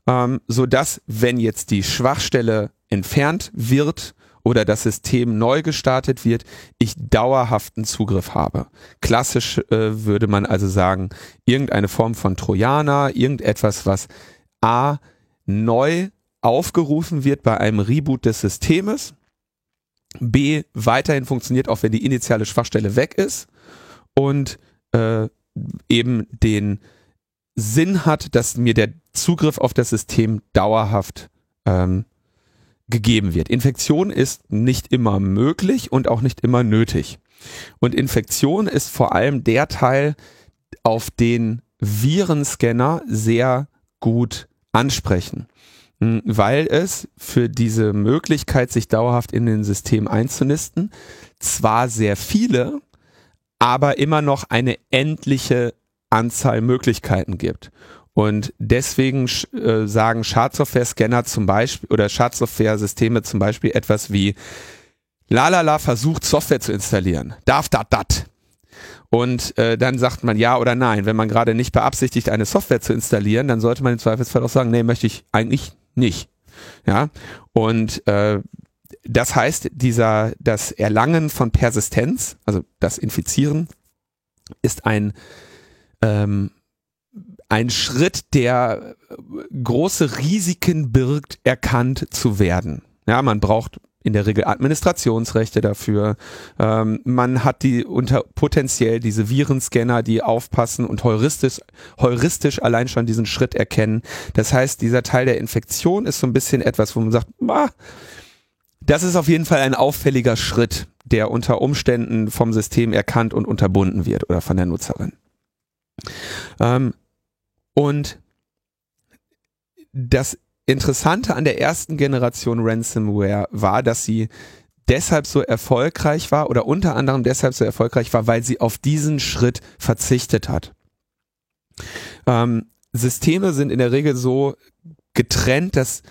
ähm, so dass wenn jetzt die Schwachstelle entfernt wird oder das System neu gestartet wird, ich dauerhaften Zugriff habe. Klassisch äh, würde man also sagen, irgendeine Form von Trojaner, irgendetwas, was A neu aufgerufen wird bei einem Reboot des Systems, B weiterhin funktioniert, auch wenn die initiale Schwachstelle weg ist und äh, eben den Sinn hat, dass mir der Zugriff auf das System dauerhaft ähm, gegeben wird. Infektion ist nicht immer möglich und auch nicht immer nötig. Und Infektion ist vor allem der Teil, auf den Virenscanner sehr gut ansprechen. Hm, weil es für diese Möglichkeit, sich dauerhaft in den System einzunisten, zwar sehr viele, aber immer noch eine endliche Anzahl Möglichkeiten gibt. Und deswegen äh, sagen Schadsoftware-Scanner zum Beispiel oder Schadsoftware-Systeme zum Beispiel etwas wie Lalala versucht Software zu installieren. Darf dat dat? Und äh, dann sagt man ja oder nein. Wenn man gerade nicht beabsichtigt, eine Software zu installieren, dann sollte man im Zweifelsfall auch sagen, nee, möchte ich eigentlich nicht. Ja, und äh, das heißt, dieser, das Erlangen von Persistenz, also das Infizieren, ist ein, ähm, ein Schritt, der große Risiken birgt, erkannt zu werden. Ja, man braucht in der Regel Administrationsrechte dafür. Ähm, man hat die unter potenziell diese Virenscanner, die aufpassen und heuristisch, heuristisch allein schon diesen Schritt erkennen. Das heißt, dieser Teil der Infektion ist so ein bisschen etwas, wo man sagt, ah, das ist auf jeden Fall ein auffälliger Schritt, der unter Umständen vom System erkannt und unterbunden wird oder von der Nutzerin. Ähm, und das Interessante an der ersten Generation Ransomware war, dass sie deshalb so erfolgreich war oder unter anderem deshalb so erfolgreich war, weil sie auf diesen Schritt verzichtet hat. Ähm, Systeme sind in der Regel so getrennt, dass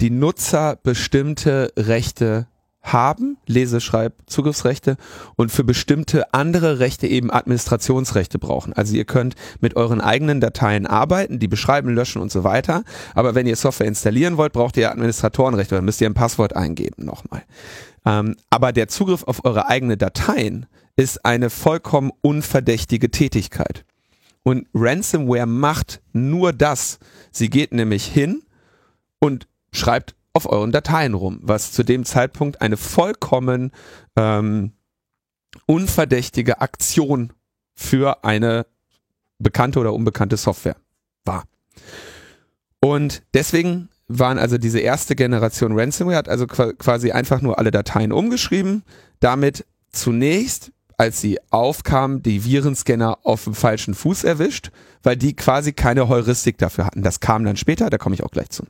die Nutzer bestimmte Rechte haben, Lese-, Schreib-, Zugriffsrechte und für bestimmte andere Rechte eben Administrationsrechte brauchen. Also ihr könnt mit euren eigenen Dateien arbeiten, die beschreiben, löschen und so weiter. Aber wenn ihr Software installieren wollt, braucht ihr Administratorenrechte oder müsst ihr ein Passwort eingeben nochmal. Ähm, aber der Zugriff auf eure eigenen Dateien ist eine vollkommen unverdächtige Tätigkeit. Und Ransomware macht nur das. Sie geht nämlich hin und schreibt auf euren Dateien rum, was zu dem Zeitpunkt eine vollkommen ähm, unverdächtige Aktion für eine bekannte oder unbekannte Software war. Und deswegen waren also diese erste Generation Ransomware, hat also quasi einfach nur alle Dateien umgeschrieben, damit zunächst, als sie aufkam, die Virenscanner auf dem falschen Fuß erwischt, weil die quasi keine Heuristik dafür hatten. Das kam dann später, da komme ich auch gleich zu.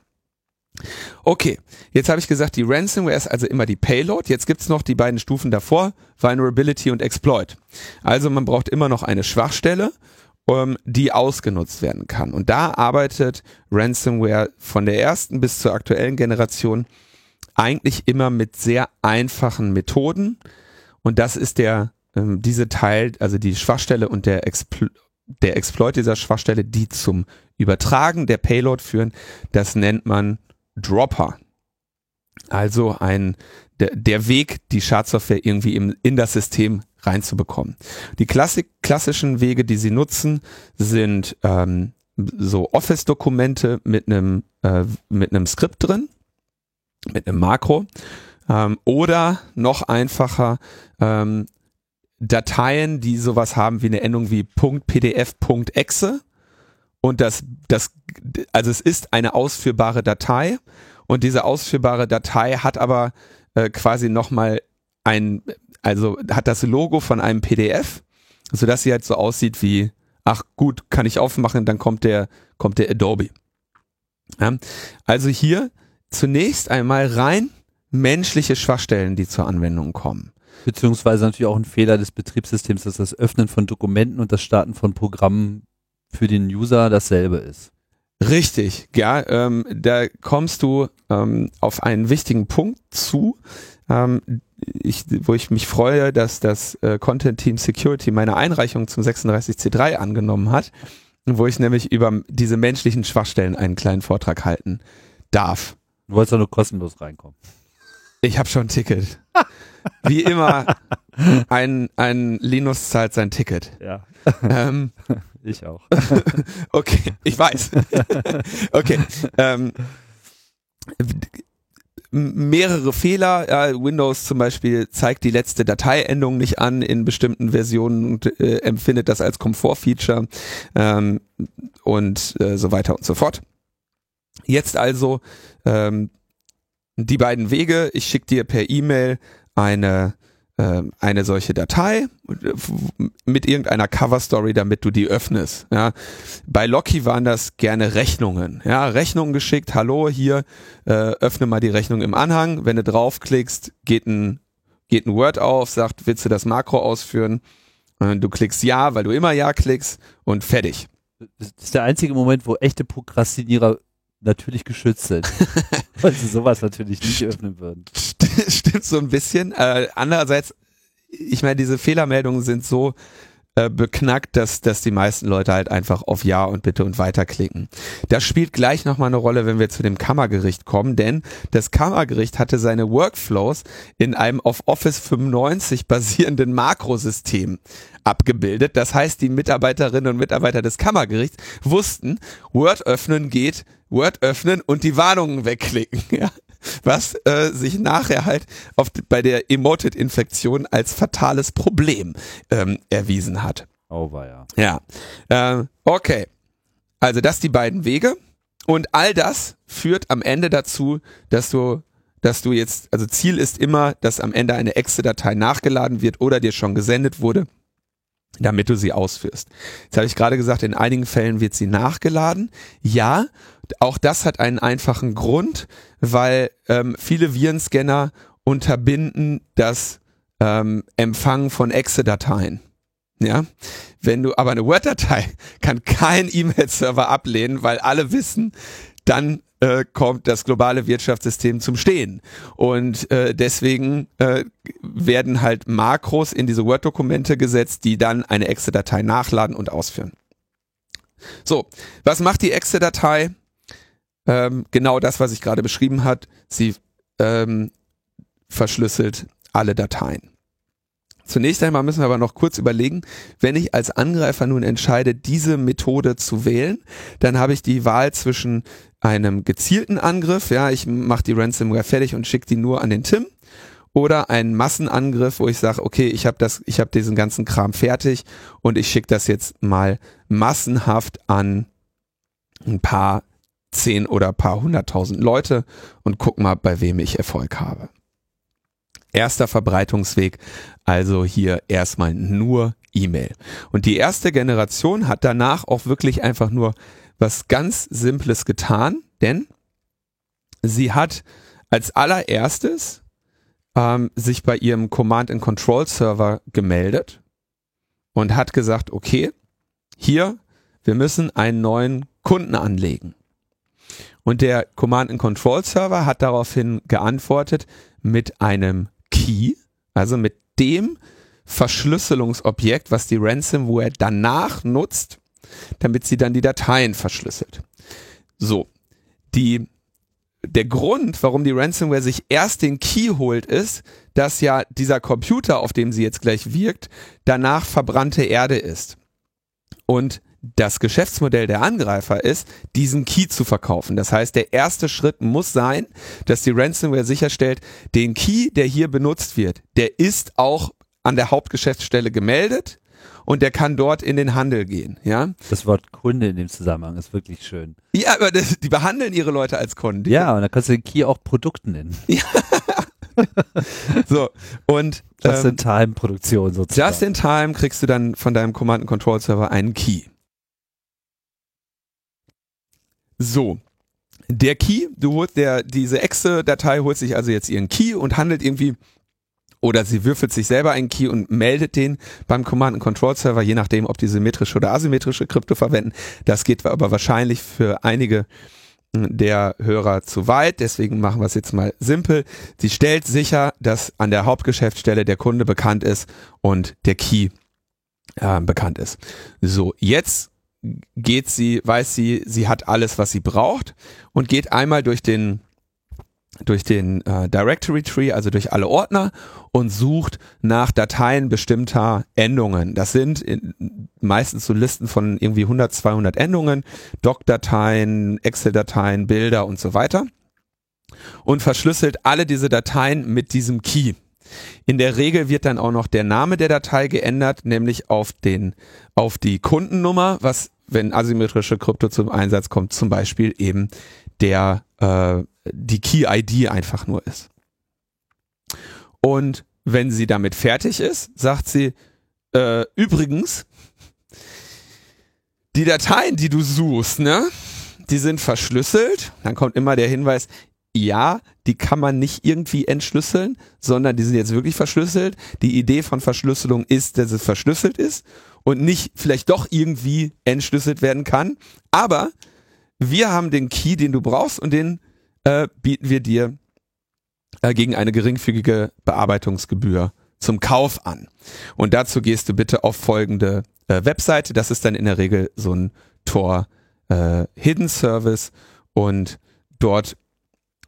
Okay, jetzt habe ich gesagt, die Ransomware ist also immer die Payload. Jetzt gibt's noch die beiden Stufen davor, Vulnerability und Exploit. Also man braucht immer noch eine Schwachstelle, ähm, die ausgenutzt werden kann. Und da arbeitet Ransomware von der ersten bis zur aktuellen Generation eigentlich immer mit sehr einfachen Methoden. Und das ist der, ähm, diese Teil, also die Schwachstelle und der, Expl der Exploit dieser Schwachstelle, die zum Übertragen der Payload führen, das nennt man Dropper. Also ein, der, der Weg, die Schadsoftware irgendwie im, in das System reinzubekommen. Die Klassik, klassischen Wege, die sie nutzen, sind ähm, so Office-Dokumente mit einem äh, mit einem Skript drin, mit einem Makro ähm, oder noch einfacher ähm, Dateien, die sowas haben wie eine Endung wie .pdf, .exe und das, das, also es ist eine ausführbare Datei und diese ausführbare Datei hat aber äh, quasi nochmal ein, also hat das Logo von einem PDF, sodass sie halt so aussieht wie, ach gut, kann ich aufmachen, dann kommt der, kommt der Adobe. Ja, also hier zunächst einmal rein menschliche Schwachstellen, die zur Anwendung kommen. Beziehungsweise natürlich auch ein Fehler des Betriebssystems, dass das Öffnen von Dokumenten und das Starten von Programmen für den User dasselbe ist. Richtig, ja, ähm, da kommst du ähm, auf einen wichtigen Punkt zu, ähm, ich, wo ich mich freue, dass das äh, Content Team Security meine Einreichung zum 36C3 angenommen hat, wo ich nämlich über diese menschlichen Schwachstellen einen kleinen Vortrag halten darf. Du wolltest doch nur kostenlos reinkommen. Ich habe schon ein Ticket. Wie immer, ein, ein Linus zahlt sein Ticket. Ja. Ähm, ich auch. okay, ich weiß. okay. Ähm, mehrere Fehler. Ja, Windows zum Beispiel zeigt die letzte Dateiendung nicht an in bestimmten Versionen und äh, empfindet das als Komfortfeature ähm, und äh, so weiter und so fort. Jetzt also ähm, die beiden Wege. Ich schicke dir per E-Mail eine ähm, eine solche Datei mit irgendeiner Cover Story, damit du die öffnest. Ja. Bei Locky waren das gerne Rechnungen. Ja, Rechnungen geschickt, hallo, hier, äh, öffne mal die Rechnung im Anhang. Wenn du draufklickst, geht ein, geht ein Word auf, sagt, willst du das Makro ausführen? Und du klickst Ja, weil du immer Ja klickst und fertig. Das ist der einzige Moment, wo echte Prokrastinierer natürlich geschützt sind. weil sie sowas natürlich nicht öffnen würden. Stimmt so ein bisschen. Äh, andererseits, ich meine, diese Fehlermeldungen sind so äh, beknackt, dass, dass die meisten Leute halt einfach auf Ja und Bitte und Weiter klicken. Das spielt gleich nochmal eine Rolle, wenn wir zu dem Kammergericht kommen, denn das Kammergericht hatte seine Workflows in einem auf Office 95 basierenden Makrosystem abgebildet. Das heißt, die Mitarbeiterinnen und Mitarbeiter des Kammergerichts wussten, Word öffnen geht, Word öffnen und die Warnungen wegklicken. Ja was äh, sich nachher halt auf, bei der Emoted-Infektion als fatales Problem ähm, erwiesen hat. Oh, war ja. Ja. Äh, okay. Also das die beiden Wege. Und all das führt am Ende dazu, dass du, dass du jetzt, also Ziel ist immer, dass am Ende eine Exe-Datei nachgeladen wird oder dir schon gesendet wurde damit du sie ausführst. Jetzt habe ich gerade gesagt, in einigen Fällen wird sie nachgeladen. Ja, Auch das hat einen einfachen Grund, weil ähm, viele Virenscanner unterbinden das ähm, Empfangen von Exe-Dateien. Ja, wenn du aber eine Word-Datei kann kein E-Mail-Server ablehnen, weil alle wissen, dann äh, kommt das globale Wirtschaftssystem zum Stehen. Und äh, deswegen äh, werden halt Makros in diese Word-Dokumente gesetzt, die dann eine Exe-Datei nachladen und ausführen. So, was macht die Exe-Datei? Ähm, genau das, was ich gerade beschrieben hat. Sie ähm, verschlüsselt alle Dateien. Zunächst einmal müssen wir aber noch kurz überlegen, wenn ich als Angreifer nun entscheide, diese Methode zu wählen, dann habe ich die Wahl zwischen einem gezielten Angriff, ja, ich mache die Ransomware fertig und schicke die nur an den Tim, oder einen Massenangriff, wo ich sage, okay, ich habe das, ich habe diesen ganzen Kram fertig und ich schicke das jetzt mal massenhaft an ein paar zehn oder paar hunderttausend Leute und guck mal, bei wem ich Erfolg habe. Erster Verbreitungsweg, also hier erstmal nur E-Mail. Und die erste Generation hat danach auch wirklich einfach nur was ganz Simples getan, denn sie hat als allererstes ähm, sich bei ihrem Command-and-Control-Server gemeldet und hat gesagt, okay, hier, wir müssen einen neuen Kunden anlegen. Und der Command-and-Control-Server hat daraufhin geantwortet mit einem Key, also mit dem Verschlüsselungsobjekt, was die Ransomware danach nutzt, damit sie dann die Dateien verschlüsselt. So, die, der Grund, warum die Ransomware sich erst den Key holt, ist, dass ja dieser Computer, auf dem sie jetzt gleich wirkt, danach verbrannte Erde ist. Und das Geschäftsmodell der Angreifer ist, diesen Key zu verkaufen. Das heißt, der erste Schritt muss sein, dass die Ransomware sicherstellt, den Key, der hier benutzt wird, der ist auch an der Hauptgeschäftsstelle gemeldet und der kann dort in den Handel gehen, ja. Das Wort Kunde in dem Zusammenhang ist wirklich schön. Ja, aber das, die behandeln ihre Leute als Kunden. Ja, und da kannst du den Key auch Produkt nennen. Ja. so, und Just in Time Produktion sozusagen. Just in Time kriegst du dann von deinem Command Control Server einen Key. So. Der Key, du holst der, diese Exe-Datei holt sich also jetzt ihren Key und handelt irgendwie oder sie würfelt sich selber einen Key und meldet den beim Command Control Server, je nachdem, ob die symmetrische oder asymmetrische Krypto verwenden. Das geht aber wahrscheinlich für einige hm, der Hörer zu weit, deswegen machen wir es jetzt mal simpel. Sie stellt sicher, dass an der Hauptgeschäftsstelle der Kunde bekannt ist und der Key äh, bekannt ist. So, jetzt geht sie, weiß sie, sie hat alles, was sie braucht und geht einmal durch den durch den äh, Directory Tree, also durch alle Ordner und sucht nach Dateien bestimmter Endungen. Das sind in, meistens so Listen von irgendwie 100, 200 Endungen, Doc-Dateien, Excel-Dateien, Bilder und so weiter und verschlüsselt alle diese Dateien mit diesem Key. In der Regel wird dann auch noch der Name der Datei geändert, nämlich auf den, auf die Kundennummer, was wenn asymmetrische Krypto zum Einsatz kommt, zum Beispiel eben der äh, die Key-ID einfach nur ist. Und wenn sie damit fertig ist, sagt sie, äh, übrigens, die Dateien, die du suchst, ne, die sind verschlüsselt. Dann kommt immer der Hinweis, ja, die kann man nicht irgendwie entschlüsseln, sondern die sind jetzt wirklich verschlüsselt. Die Idee von Verschlüsselung ist, dass es verschlüsselt ist und nicht vielleicht doch irgendwie entschlüsselt werden kann. Aber wir haben den Key, den du brauchst und den äh, bieten wir dir äh, gegen eine geringfügige Bearbeitungsgebühr zum Kauf an. Und dazu gehst du bitte auf folgende äh, Webseite. Das ist dann in der Regel so ein Tor äh, Hidden Service und dort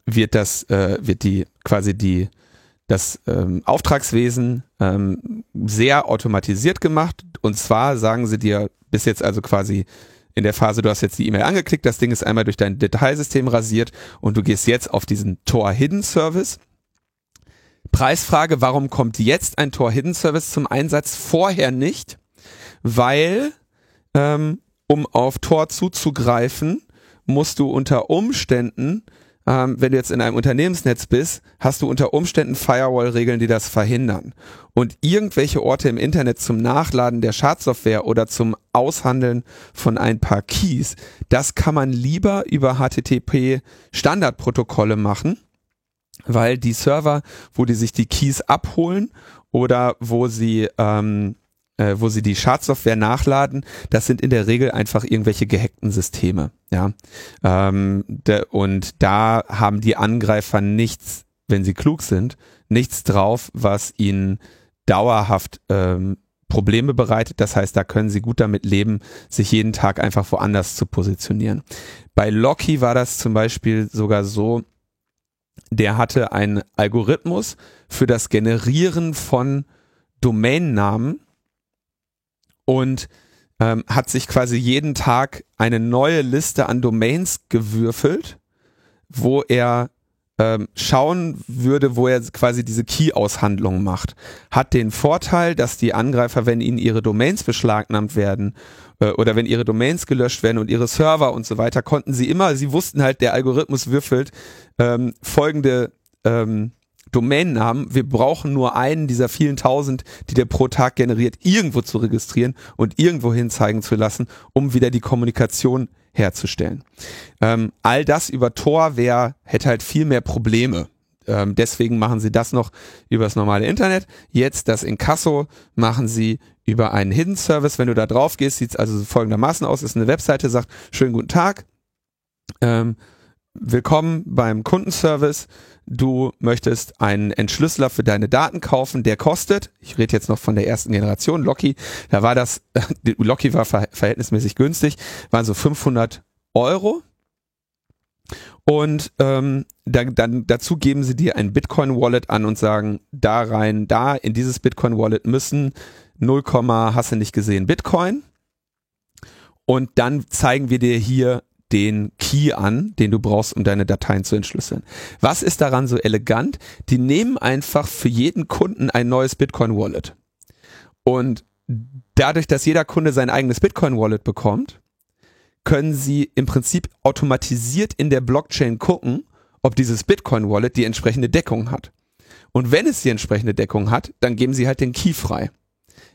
wird das, äh, wird die quasi die das ähm, Auftragswesen ähm, sehr automatisiert gemacht. Und zwar sagen sie dir bis jetzt also quasi in der Phase, du hast jetzt die E-Mail angeklickt, das Ding ist einmal durch dein Detailsystem rasiert und du gehst jetzt auf diesen Tor Hidden Service. Preisfrage, warum kommt jetzt ein Tor Hidden Service zum Einsatz? Vorher nicht, weil ähm, um auf Tor zuzugreifen, musst du unter Umständen ähm, wenn du jetzt in einem Unternehmensnetz bist, hast du unter Umständen Firewall-Regeln, die das verhindern. Und irgendwelche Orte im Internet zum Nachladen der Schadsoftware oder zum Aushandeln von ein paar Keys, das kann man lieber über HTTP Standardprotokolle machen, weil die Server, wo die sich die Keys abholen oder wo sie ähm, äh, wo sie die Schadsoftware nachladen, das sind in der Regel einfach irgendwelche gehackten Systeme. Ja, ähm, de, und da haben die Angreifer nichts, wenn sie klug sind, nichts drauf, was ihnen dauerhaft ähm, Probleme bereitet. Das heißt, da können sie gut damit leben, sich jeden Tag einfach woanders zu positionieren. Bei Locky war das zum Beispiel sogar so, der hatte einen Algorithmus für das Generieren von Domainnamen und ähm, hat sich quasi jeden Tag eine neue Liste an Domains gewürfelt, wo er ähm, schauen würde, wo er quasi diese Key-Aushandlung macht. Hat den Vorteil, dass die Angreifer, wenn ihnen ihre Domains beschlagnahmt werden äh, oder wenn ihre Domains gelöscht werden und ihre Server und so weiter, konnten sie immer, sie wussten halt, der Algorithmus würfelt ähm, folgende ähm, Domainnamen. Wir brauchen nur einen dieser vielen tausend, die der pro Tag generiert, irgendwo zu registrieren und irgendwo hinzeigen zu lassen, um wieder die Kommunikation herzustellen. Ähm, all das über Tor wäre, hätte halt viel mehr Probleme. Ähm, deswegen machen sie das noch über das normale Internet. Jetzt das Inkasso machen sie über einen Hidden Service. Wenn du da drauf gehst, sieht es also folgendermaßen aus. Ist eine Webseite, sagt, schönen guten Tag. Ähm, willkommen beim Kundenservice. Du möchtest einen Entschlüsseler für deine Daten kaufen, der kostet, ich rede jetzt noch von der ersten Generation, Locky, da war das, Locky war ver verhältnismäßig günstig, waren so 500 Euro. Und ähm, da, dann dazu geben sie dir ein Bitcoin-Wallet an und sagen, da rein, da in dieses Bitcoin-Wallet müssen 0, hast du nicht gesehen Bitcoin. Und dann zeigen wir dir hier den Key an, den du brauchst, um deine Dateien zu entschlüsseln. Was ist daran so elegant? Die nehmen einfach für jeden Kunden ein neues Bitcoin-Wallet. Und dadurch, dass jeder Kunde sein eigenes Bitcoin-Wallet bekommt, können sie im Prinzip automatisiert in der Blockchain gucken, ob dieses Bitcoin-Wallet die entsprechende Deckung hat. Und wenn es die entsprechende Deckung hat, dann geben sie halt den Key frei.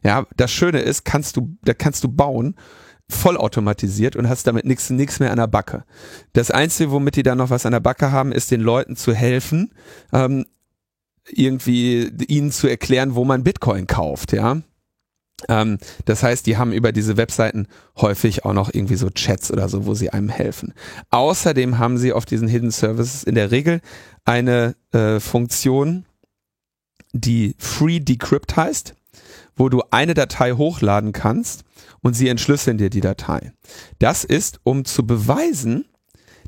Ja, das Schöne ist, kannst du, da kannst du bauen vollautomatisiert und hast damit nichts nix mehr an der Backe. Das Einzige, womit die dann noch was an der Backe haben, ist den Leuten zu helfen, ähm, irgendwie ihnen zu erklären, wo man Bitcoin kauft, ja. Ähm, das heißt, die haben über diese Webseiten häufig auch noch irgendwie so Chats oder so, wo sie einem helfen. Außerdem haben sie auf diesen Hidden Services in der Regel eine äh, Funktion, die Free Decrypt heißt, wo du eine Datei hochladen kannst und sie entschlüsseln dir die Datei. Das ist, um zu beweisen,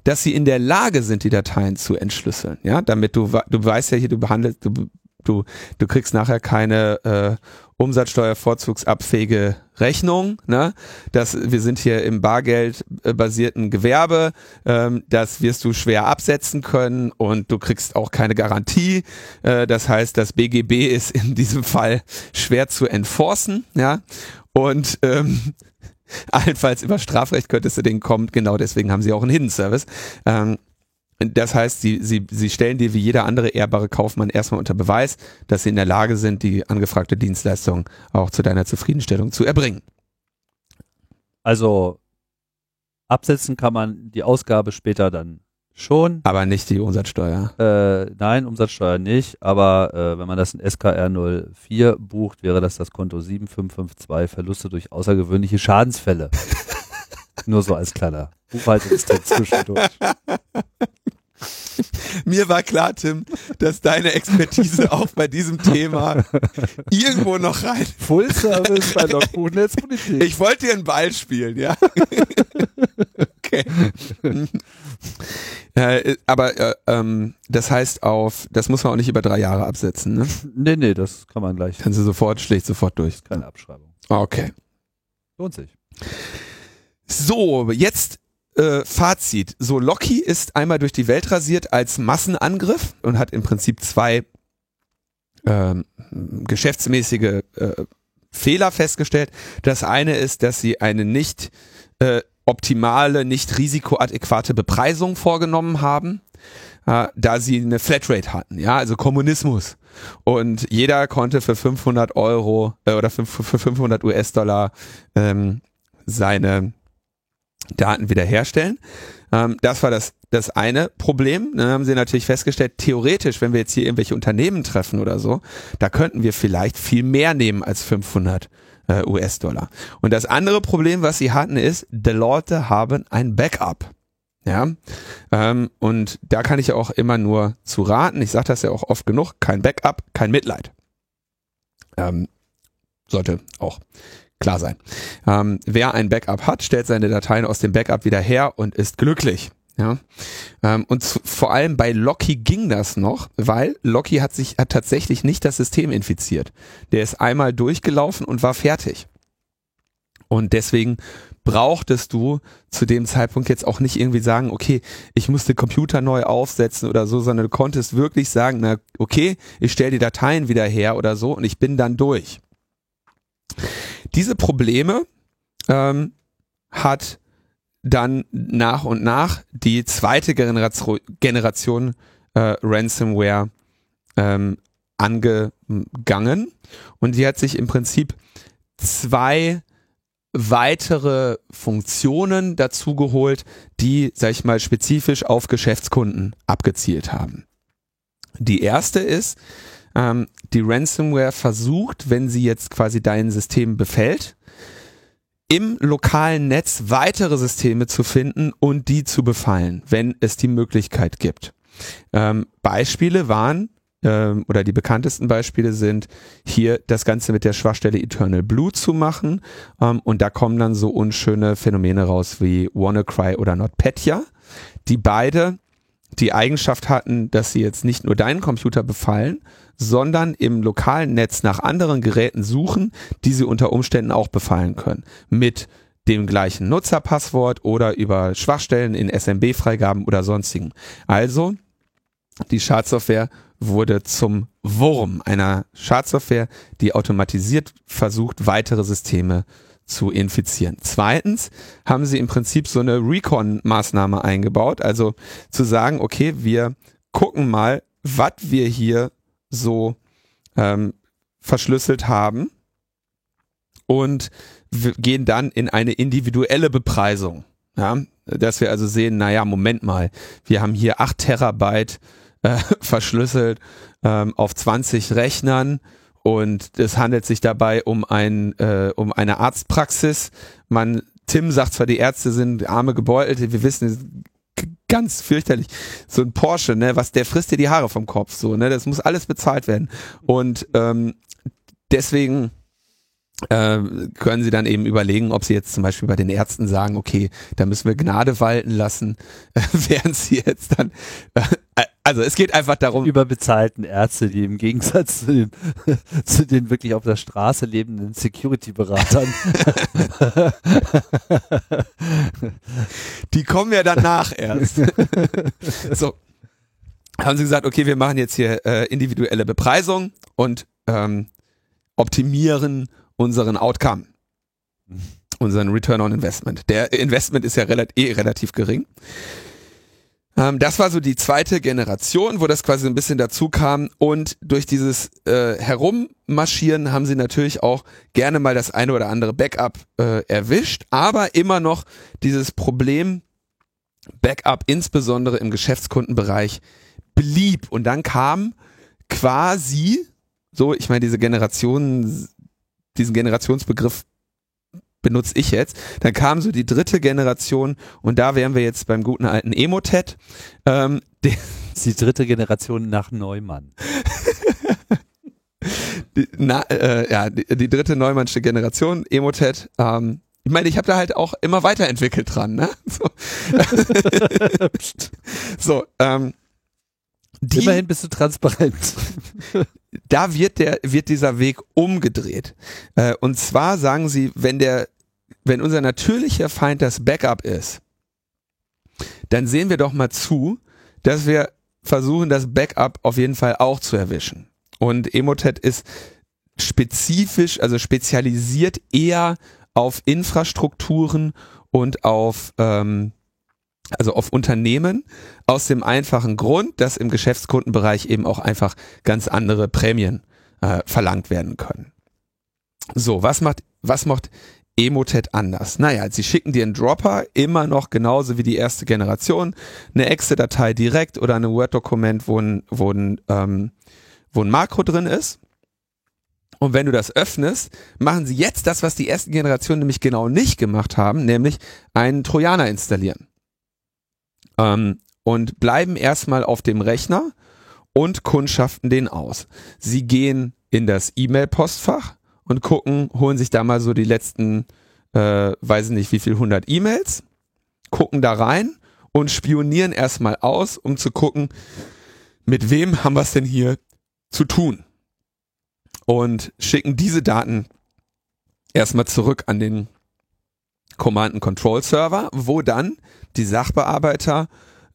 dass sie in der Lage sind, die Dateien zu entschlüsseln. Ja, damit du, du weißt ja hier, du behandelst, du, du, du kriegst nachher keine äh, umsatzsteuervorzugsabfähige Rechnung. Ne? Das, wir sind hier im bargeldbasierten Gewerbe. Ähm, das wirst du schwer absetzen können und du kriegst auch keine Garantie. Äh, das heißt, das BGB ist in diesem Fall schwer zu enforcen. Ja? Und ähm, allenfalls über Strafrecht könntest du den kommen. Genau deswegen haben sie auch einen Hidden Service. Ähm, das heißt, sie, sie, sie stellen dir wie jeder andere ehrbare Kaufmann erstmal unter Beweis, dass sie in der Lage sind, die angefragte Dienstleistung auch zu deiner Zufriedenstellung zu erbringen. Also absetzen kann man die Ausgabe später dann schon. Aber nicht die Umsatzsteuer. Äh, nein, Umsatzsteuer nicht. Aber äh, wenn man das in SKR 04 bucht, wäre das das Konto 7552 Verluste durch außergewöhnliche Schadensfälle. Nur so als kleiner Buchhaltungstipp zwischendurch. Mir war klar, Tim, dass deine Expertise auch bei diesem Thema irgendwo noch rein. Full Service bei Logbuch Netzpolitik. Ich wollte dir einen Ball spielen, ja. okay. Äh, aber äh, ähm, das heißt auf, das muss man auch nicht über drei Jahre absetzen, ne? Nee, nee, das kann man gleich. Kannst du sofort, schlägt sofort durch. Keine Abschreibung. Okay. Lohnt sich. So, jetzt äh, Fazit. So, Loki ist einmal durch die Welt rasiert als Massenangriff und hat im Prinzip zwei ähm, geschäftsmäßige äh, Fehler festgestellt. Das eine ist, dass sie eine nicht äh, optimale, nicht risikoadäquate Bepreisung vorgenommen haben. äh, da sie eine Flatrate hatten, ja, also Kommunismus. Und jeder konnte für 500 Euro äh, oder für, für 500 US-Dollar ähm, seine Daten wiederherstellen. Ähm, das war das, das eine Problem. Dann haben sie natürlich festgestellt, theoretisch, wenn wir jetzt hier irgendwelche Unternehmen treffen oder so, da könnten wir vielleicht viel mehr nehmen als 500 äh, US-Dollar. Und das andere Problem, was sie hatten, ist, die Leute haben ein Backup. Ja, ähm, und da kann ich auch immer nur zu raten. Ich sage das ja auch oft genug: kein Backup, kein Mitleid. Ähm, sollte auch klar sein. Ähm, wer ein Backup hat, stellt seine Dateien aus dem Backup wieder her und ist glücklich. Ja, ähm, und vor allem bei Locky ging das noch, weil Locky hat sich hat tatsächlich nicht das System infiziert. Der ist einmal durchgelaufen und war fertig. Und deswegen brauchtest du zu dem Zeitpunkt jetzt auch nicht irgendwie sagen, okay, ich muss den Computer neu aufsetzen oder so, sondern du konntest wirklich sagen, na okay, ich stelle die Dateien wieder her oder so und ich bin dann durch. Diese Probleme ähm, hat dann nach und nach die zweite Generation, äh, Ransomware ähm, angegangen und die hat sich im Prinzip zwei weitere Funktionen dazu geholt, die, sag ich mal, spezifisch auf Geschäftskunden abgezielt haben. Die erste ist, ähm, die Ransomware versucht, wenn sie jetzt quasi dein System befällt, im lokalen Netz weitere Systeme zu finden und die zu befallen, wenn es die Möglichkeit gibt. Ähm, Beispiele waren ähm, oder die bekanntesten Beispiele sind hier das Ganze mit der Schwachstelle Eternal Blue zu machen ähm, und da kommen dann so unschöne Phänomene raus wie WannaCry oder NotPetya, die beide die Eigenschaft hatten, dass sie jetzt nicht nur deinen Computer befallen, sondern im lokalen Netz nach anderen Geräten suchen, die sie unter Umständen auch befallen können. Mit dem gleichen Nutzerpasswort oder über Schwachstellen in SMB-Freigaben oder sonstigen. Also, die Schadsoftware wurde zum Wurm einer Schadsoftware, die automatisiert versucht, weitere Systeme zu infizieren. Zweitens haben sie im Prinzip so eine Recon-Maßnahme eingebaut, also zu sagen, okay, wir gucken mal, was wir hier so ähm, verschlüsselt haben und gehen dann in eine individuelle Bepreisung. Ja, dass wir also sehen, naja, Moment mal, wir haben hier acht Terabyte äh, verschlüsselt ähm, auf 20 Rechnern und es handelt sich dabei um ein äh, um eine Arztpraxis. Man Tim sagt zwar, die Ärzte sind arme Gebeutelte, wir wissen ganz fürchterlich. So ein Porsche, ne, was der frisst dir die Haare vom Kopf, so, ne, das muss alles bezahlt werden. Und ähm, deswegen äh, können sie dann eben überlegen, ob sie jetzt zum Beispiel bei den Ärzten sagen, okay, da müssen wir Gnade walten lassen, äh, während sie jetzt dann, äh, also es geht einfach darum. Überbezahlten Ärzte, die im Gegensatz zu den, zu den wirklich auf der Straße lebenden Security-Beratern. die kommen ja danach erst. so. Haben sie gesagt, okay, wir machen jetzt hier äh, individuelle Bepreisung und ähm, optimieren unseren Outcome, unseren Return on Investment. Der Investment ist ja relativ, eh relativ gering. Ähm, das war so die zweite Generation, wo das quasi ein bisschen dazu kam. Und durch dieses äh, Herummarschieren haben sie natürlich auch gerne mal das eine oder andere Backup äh, erwischt, aber immer noch dieses Problem Backup, insbesondere im Geschäftskundenbereich, blieb. Und dann kam quasi, so, ich meine, diese Generation diesen Generationsbegriff benutze ich jetzt. Dann kam so die dritte Generation und da wären wir jetzt beim guten alten Emotet. Ähm, die, die dritte Generation nach Neumann. die, na, äh, ja, die, die, dritte Neumannsche Generation, Emotet. Ähm, ich meine, ich habe da halt auch immer weiterentwickelt dran. Ne? So, so ähm, die, Immerhin bist du transparent. da wird der, wird dieser Weg umgedreht. Äh, und zwar sagen sie, wenn der, wenn unser natürlicher Feind das Backup ist, dann sehen wir doch mal zu, dass wir versuchen, das Backup auf jeden Fall auch zu erwischen. Und Emotet ist spezifisch, also spezialisiert eher auf Infrastrukturen und auf ähm, Also auf Unternehmen aus dem einfachen Grund, dass im Geschäftskundenbereich eben auch einfach ganz andere Prämien äh, verlangt werden können. So, was macht, was macht Emotet anders? Naja, sie schicken dir einen Dropper, immer noch genauso wie die erste Generation, eine Excel-Datei direkt oder ein Word-Dokument, wo ein, wo, ein, ähm, wo ein Makro drin ist. Und wenn du das öffnest, machen sie jetzt das, was die ersten Generationen nämlich genau nicht gemacht haben, nämlich einen Trojaner installieren. Ähm, und bleiben erstmal auf dem Rechner und kundschaften den aus. Sie gehen in das E-Mail-Postfach und gucken, holen sich da mal so die letzten, äh, weiß nicht wie viel, 100 E-Mails, gucken da rein und spionieren erstmal aus, um zu gucken, mit wem haben wir es denn hier zu tun und schicken diese Daten erstmal zurück an den Command Control Server, wo dann die Sachbearbeiter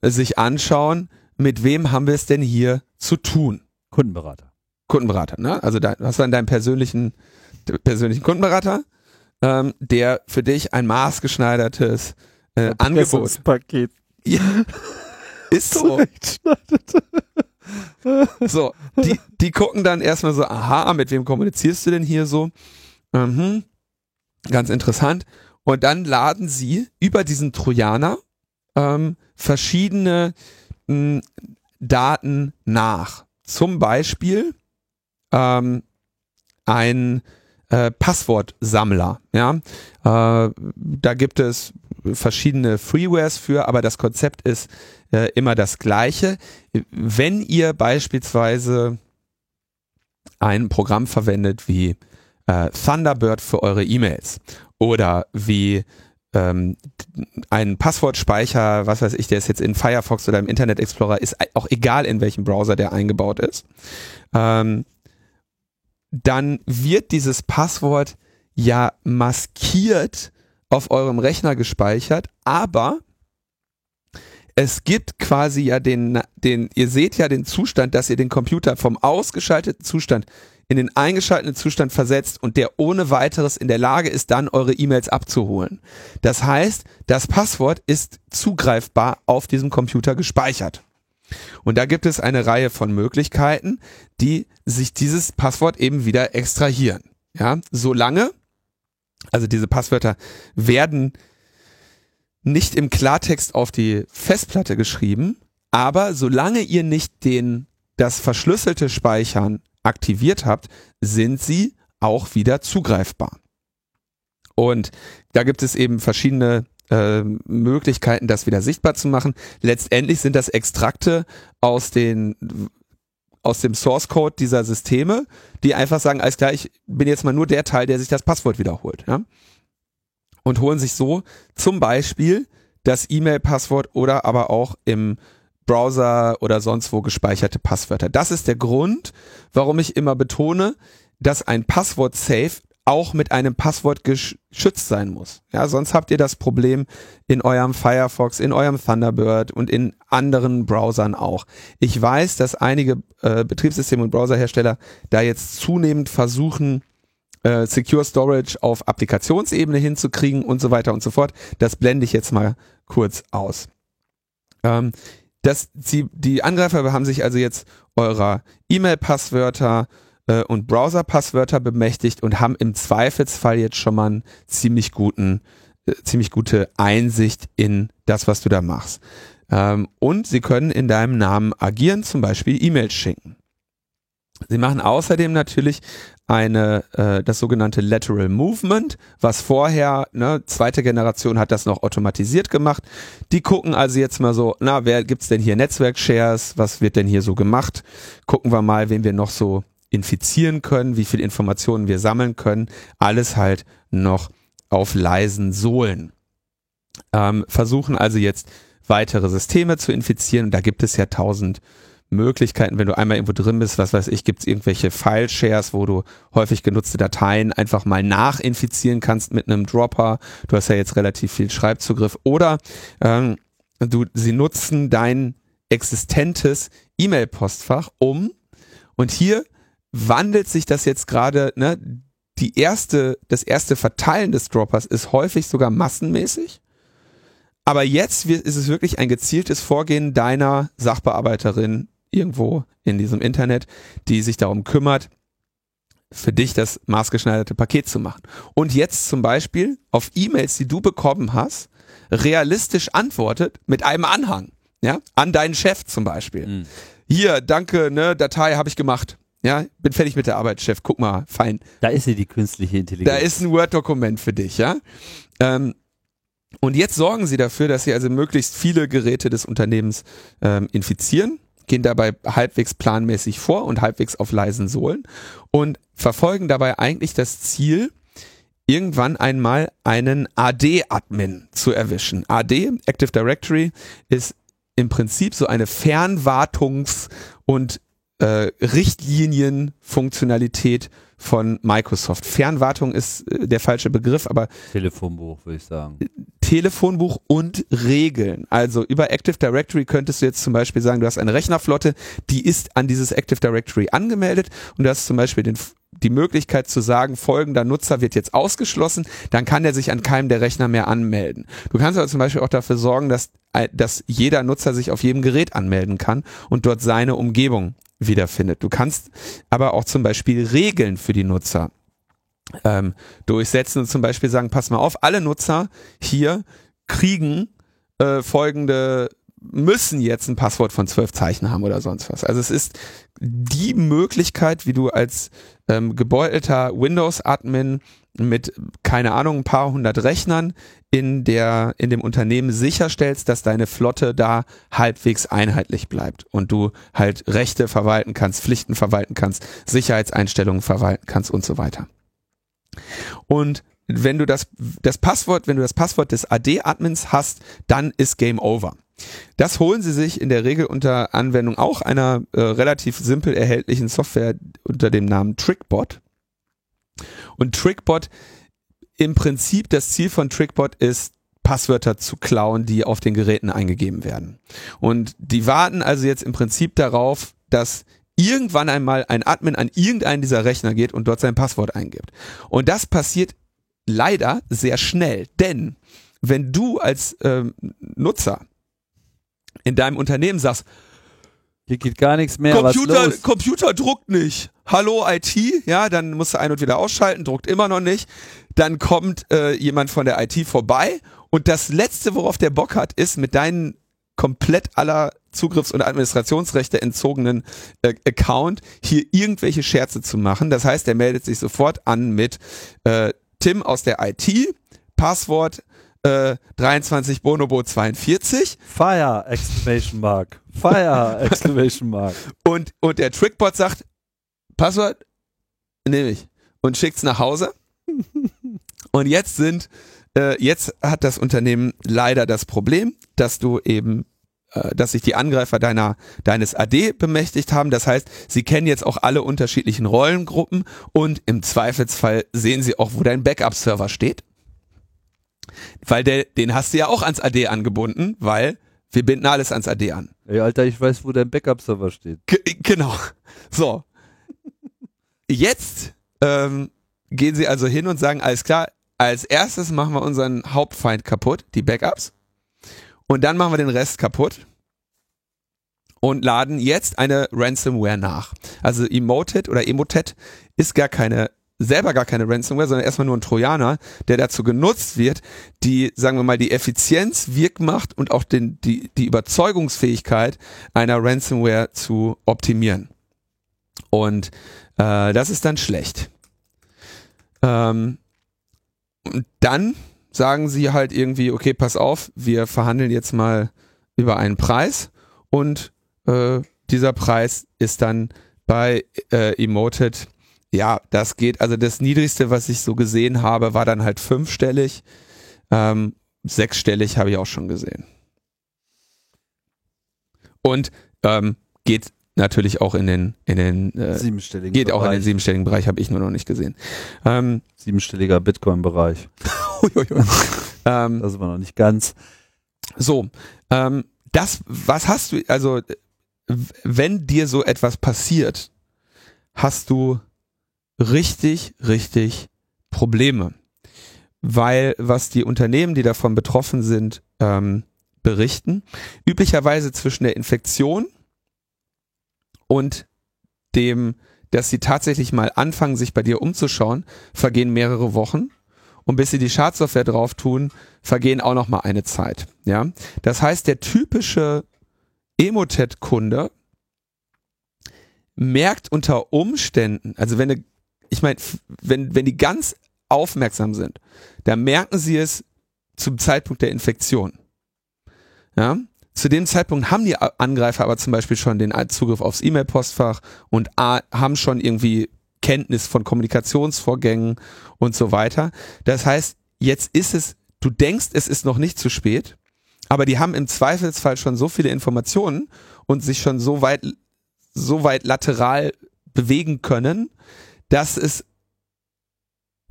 sich anschauen, mit wem haben wir es denn hier zu tun? Kundenberater. Kundenberater, ne? Also da hast du dann deinen persönlichen, persönlichen Kundenberater, ähm, der für dich ein maßgeschneidertes äh, Angebot. Paket. Ja, ist so. So, die, die gucken dann erstmal so, aha, mit wem kommunizierst du denn hier so? Mhm, ganz interessant. Und dann laden sie über diesen Trojaner ähm, verschiedene mh, Daten nach. Zum Beispiel ähm, ein äh, Passwortsammler. Ja, äh, da gibt es verschiedene Freewares für, aber das Konzept ist äh, immer das gleiche. Wenn ihr beispielsweise ein Programm verwendet wie äh, Thunderbird für eure E-Mails oder wie ähm, ein Passwortspeicher, was weiß ich, der ist jetzt in Firefox oder im Internet Explorer, ist auch egal in welchem Browser der eingebaut ist, ähm, dann wird dieses Passwort ja maskiert auf eurem Rechner gespeichert, aber es gibt quasi ja den, den, ihr seht ja den Zustand, dass ihr den Computer vom ausgeschalteten Zustand in den eingeschalteten Zustand versetzt und der ohne weiteres in der Lage ist, dann eure E-Mails abzuholen. Das heißt, das Passwort ist zugreifbar auf diesem Computer gespeichert. Und da gibt es eine Reihe von Möglichkeiten, die sich dieses Passwort eben wieder extrahieren. Ja, solange also diese Passwörter werden nicht im Klartext auf die Festplatte geschrieben, aber solange ihr nicht den, das verschlüsselte Speichern aktiviert habt, sind sie auch wieder zugreifbar. Und da gibt es eben verschiedene äh, Möglichkeiten, das wieder sichtbar zu machen. Letztendlich sind das Extrakte aus den aus dem Source Code dieser Systeme, die einfach sagen, alles klar, ich bin jetzt mal nur der Teil, der sich das Passwort wiederholt. Ja? Und holen sich so zum Beispiel das E-Mail-Passwort oder aber auch im Browser oder sonst wo gespeicherte Passwörter. Das ist der Grund, warum ich immer betone, dass ein Passwort-Safe auch mit einem Passwort geschützt sein muss. Ja, sonst habt ihr das Problem in eurem Firefox, in eurem Thunderbird und in anderen Browsern auch. Ich weiß, dass einige äh, Betriebssystem- und Browserhersteller da jetzt zunehmend versuchen, äh, Secure Storage auf Applikationsebene hinzukriegen und so weiter und so fort. Das blende ich jetzt mal kurz aus. Ähm, das, sie, die Angreifer haben sich also jetzt eurer E-Mail-Passwörter, äh, und Browser-Passwörter bemächtigt und haben im Zweifelsfall jetzt schon mal einen ziemlich guten, äh, ziemlich gute Einsicht in das, was du da machst. Ähm, und sie können in deinem Namen agieren, zum Beispiel E-Mails schicken. Sie machen außerdem natürlich eine äh, das sogenannte Lateral Movement, was vorher ne, zweite Generation hat das noch automatisiert gemacht. Die gucken also jetzt mal so, na wer gibt's denn hier Netzwerk-Shares? Was wird denn hier so gemacht? Gucken wir mal, wen wir noch so infizieren können, wie viel Informationen wir sammeln können, alles halt noch auf leisen Sohlen. Ähm, versuchen also jetzt weitere Systeme zu infizieren. Da gibt es ja tausend Möglichkeiten, wenn du einmal irgendwo drin bist, was weiß ich, gibt es irgendwelche File-Shares, wo du häufig genutzte Dateien einfach mal nachinfizieren kannst mit einem Dropper. Du hast ja jetzt relativ viel Schreibzugriff. Oder ähm, du, sie nutzen dein existentes E-Mail-Postfach um und hier wandelt sich das jetzt gerade, ne? Die erste, das erste Verteilen des Droppers ist häufig sogar massenmäßig. aber jetzt ist es wirklich ein gezieltes Vorgehen deiner Sachbearbeiterin irgendwo in diesem Internet, die sich darum kümmert, für dich das maßgeschneiderte Paket zu machen. Und jetzt zum Beispiel auf E-Mails, die du bekommen hast, realistisch antwortet mit einem Anhang, ja, an deinen Chef zum Beispiel. Mhm. Hier, danke, ne, Datei habe ich gemacht. Ja, bin fertig mit der Arbeit, Chef. Guck mal, fein. Da ist sie, die künstliche Intelligenz. Da ist ein Word-Dokument für dich, ja. Ähm, und jetzt sorgen sie dafür, dass sie also möglichst viele Geräte des Unternehmens ähm, infizieren, gehen dabei halbwegs planmäßig vor und halbwegs auf leisen Sohlen und verfolgen dabei eigentlich das Ziel, irgendwann einmal einen AD-Admin zu erwischen. AD, Active Directory, ist im Prinzip so eine Fernwartungs- und äh, Richtlinienfunktionalität von Microsoft. Fernwartung ist äh, der falsche Begriff, aber Telefonbuch würde ich sagen. Telefonbuch und Regeln. Also über Active Directory könntest du jetzt zum Beispiel sagen, du hast eine Rechnerflotte, die ist an dieses Active Directory angemeldet und du hast zum Beispiel den, die Möglichkeit zu sagen, folgender Nutzer wird jetzt ausgeschlossen, dann kann er sich an keinem der Rechner mehr anmelden. Du kannst aber zum Beispiel auch dafür sorgen, dass, äh, dass jeder Nutzer sich auf jedem Gerät anmelden kann und dort seine Umgebung wiederfindet. Du kannst aber auch zum Beispiel Regeln für die Nutzer ähm, durchsetzen und zum Beispiel sagen, pass mal auf, alle Nutzer hier kriegen äh, folgende müssen jetzt ein Passwort von zwölf Zeichen haben oder sonst was. Also es ist die Möglichkeit, wie du als ähm, gebeutelter Windows-Admin mit, keine Ahnung, ein paar hundert Rechnern in der, in dem Unternehmen sicherstellst, dass deine Flotte da halbwegs einheitlich bleibt und du halt Rechte verwalten kannst, Pflichten verwalten kannst, Sicherheitseinstellungen verwalten kannst und so weiter. Und wenn du das, das Passwort, wenn du das Passwort des AD-Admins hast, dann ist Game Over. Das holen sie sich in der Regel unter Anwendung auch einer äh, relativ simpel erhältlichen Software unter dem Namen Trickbot. Und Trickbot, im Prinzip das Ziel von Trickbot ist, Passwörter zu klauen, die auf den Geräten eingegeben werden. Und die warten also jetzt im Prinzip darauf, dass irgendwann einmal ein Admin an irgendeinen dieser Rechner geht und dort sein Passwort eingibt. Und das passiert leider sehr schnell, denn wenn du als ähm, Nutzer in deinem Unternehmen sagst, hier geht gar nichts mehr. Computer, Computer druckt nicht. Hallo IT, ja, dann musst du ein und wieder ausschalten, druckt immer noch nicht. Dann kommt äh, jemand von der IT vorbei und das letzte, worauf der Bock hat, ist mit deinen komplett aller Zugriffs- und Administrationsrechte entzogenen äh, Account hier irgendwelche Scherze zu machen. Das heißt, er meldet sich sofort an mit äh, Tim aus der IT, Passwort äh, 23 Bonobo 42. Fire! Exclamation Mark. Fire! Exclamation Mark. Und, und der Trickbot sagt, Passwort nehme ich und schickt's nach Hause. und jetzt sind, äh, jetzt hat das Unternehmen leider das Problem, dass du eben äh, dass sich die Angreifer deiner, deines AD bemächtigt haben. Das heißt, sie kennen jetzt auch alle unterschiedlichen Rollengruppen und im Zweifelsfall sehen sie auch, wo dein Backup-Server steht. Weil der, den hast du ja auch ans AD angebunden, weil wir binden alles ans AD an. Ey, Alter, ich weiß, wo dein Backup-Server steht. G genau. So. Jetzt ähm, gehen sie also hin und sagen, alles klar, als erstes machen wir unseren Hauptfeind kaputt, die Backups. Und dann machen wir den Rest kaputt und laden jetzt eine Ransomware nach. Also Emotet oder Emotet ist gar keine selber gar keine Ransomware, sondern erstmal nur ein Trojaner, der dazu genutzt wird, die, sagen wir mal, die Effizienz, Wirkmacht und auch den, die, die Überzeugungsfähigkeit einer Ransomware zu optimieren. Und äh, das ist dann schlecht. Ähm, und dann sagen sie halt irgendwie, okay, pass auf, wir verhandeln jetzt mal über einen Preis und äh, dieser Preis ist dann bei äh, Emoted ja, das geht. Also das Niedrigste, was ich so gesehen habe, war dann halt fünfstellig. Ähm, sechsstellig habe ich auch schon gesehen. Und ähm, geht natürlich auch in den in den äh, siebenstelligen geht Bereich. auch in den siebenstelligen Bereich, habe ich nur noch nicht gesehen. Ähm, Siebenstelliger Bitcoin-Bereich. ähm, das war noch nicht ganz. So, ähm, das, was hast du, also wenn dir so etwas passiert, hast du richtig, richtig Probleme. weil was die Unternehmen, die davon betroffen sind, ähm, berichten, üblicherweise zwischen der Infektion und dem, dass sie tatsächlich mal anfangen, sich bei dir umzuschauen, vergehen mehrere Wochen. Und bis sie die Schadsoftware drauf tun, vergehen auch noch mal eine Zeit. Ja, das heißt, der typische Emotet-Kunde merkt unter Umständen, also wenn, ich meine, wenn, wenn die ganz aufmerksam sind, dann merken sie es zum Zeitpunkt der Infektion. Ja, zu dem Zeitpunkt haben die Angreifer aber zum Beispiel schon den Zugriff aufs E-Mail-Postfach und haben schon irgendwie Kenntnis von Kommunikationsvorgängen und so weiter. Das heißt, jetzt ist es, du denkst, es ist noch nicht zu spät, aber die haben im Zweifelsfall schon so viele Informationen und sich schon so weit, so weit lateral bewegen können, dass es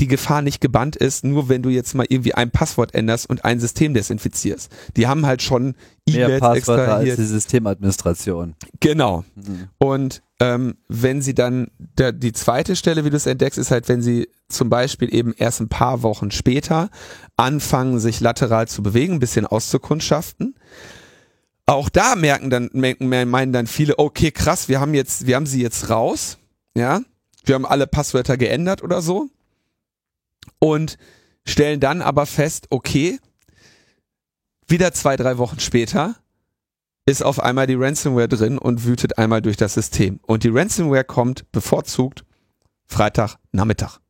die Gefahr nicht gebannt ist, nur wenn du jetzt mal irgendwie ein Passwort änderst und ein System desinfizierst. Die haben halt schon E-Mails als die Systemadministration. Genau. Mhm. Und ähm, wenn sie dann, der, die zweite Stelle, wie du es entdeckst, ist halt, wenn sie zum Beispiel eben erst ein paar Wochen später anfangen, sich lateral zu bewegen, ein bisschen auszukundschaften. Auch da merken dann, meinen dann viele, okay, krass, wir haben jetzt, wir haben sie jetzt raus, ja. Wir haben alle Passwörter geändert oder so und stellen dann aber fest, okay, wieder zwei, drei Wochen später ist auf einmal die Ransomware drin und wütet einmal durch das System. Und die Ransomware kommt bevorzugt Freitag Nachmittag.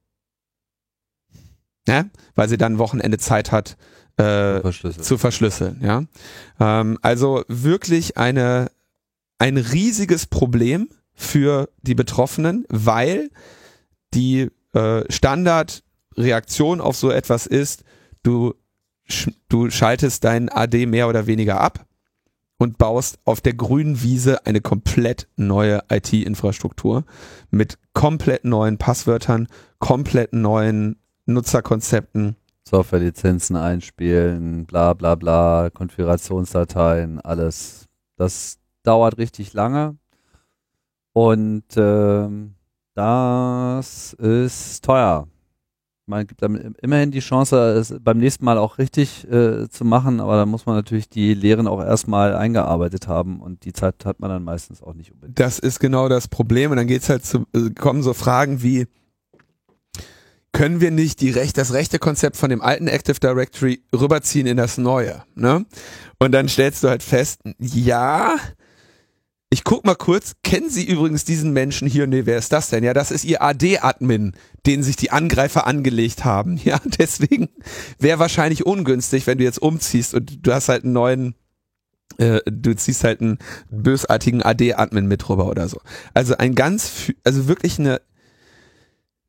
Ja? Weil sie dann Wochenende Zeit hat, äh, verschlüsseln. zu verschlüsseln. Ja? Ähm, also wirklich eine, ein riesiges Problem für die Betroffenen, weil die äh, Standard Reaktion auf so etwas ist, du, du schaltest deinen AD mehr oder weniger ab und baust auf der grünen Wiese eine komplett neue IT-Infrastruktur mit komplett neuen Passwörtern, komplett neuen Nutzerkonzepten. Softwarelizenzen einspielen, bla bla bla, Konfigurationsdateien, alles. Das dauert richtig lange und ähm, das ist teuer man gibt dann immerhin die Chance, es beim nächsten Mal auch richtig äh, zu machen, aber da muss man natürlich die Lehren auch erstmal eingearbeitet haben und die Zeit hat man dann meistens auch nicht unbedingt. Das ist genau das Problem und dann geht's halt zu, äh, kommen so Fragen wie, können wir nicht die Recht, das rechte Konzept von dem alten Active Directory rüberziehen in das neue, ne? Und dann stellst du halt fest, ja, ich guck mal kurz, kennen Sie übrigens diesen Menschen hier? Nee, wer ist das denn? Ja, das ist Ihr AD-Admin, den sich die Angreifer angelegt haben. Ja, deswegen wäre wahrscheinlich ungünstig, wenn du jetzt umziehst und du hast halt einen neuen, äh, du ziehst halt einen bösartigen AD-Admin mit rüber oder so. Also ein ganz, also wirklich eine,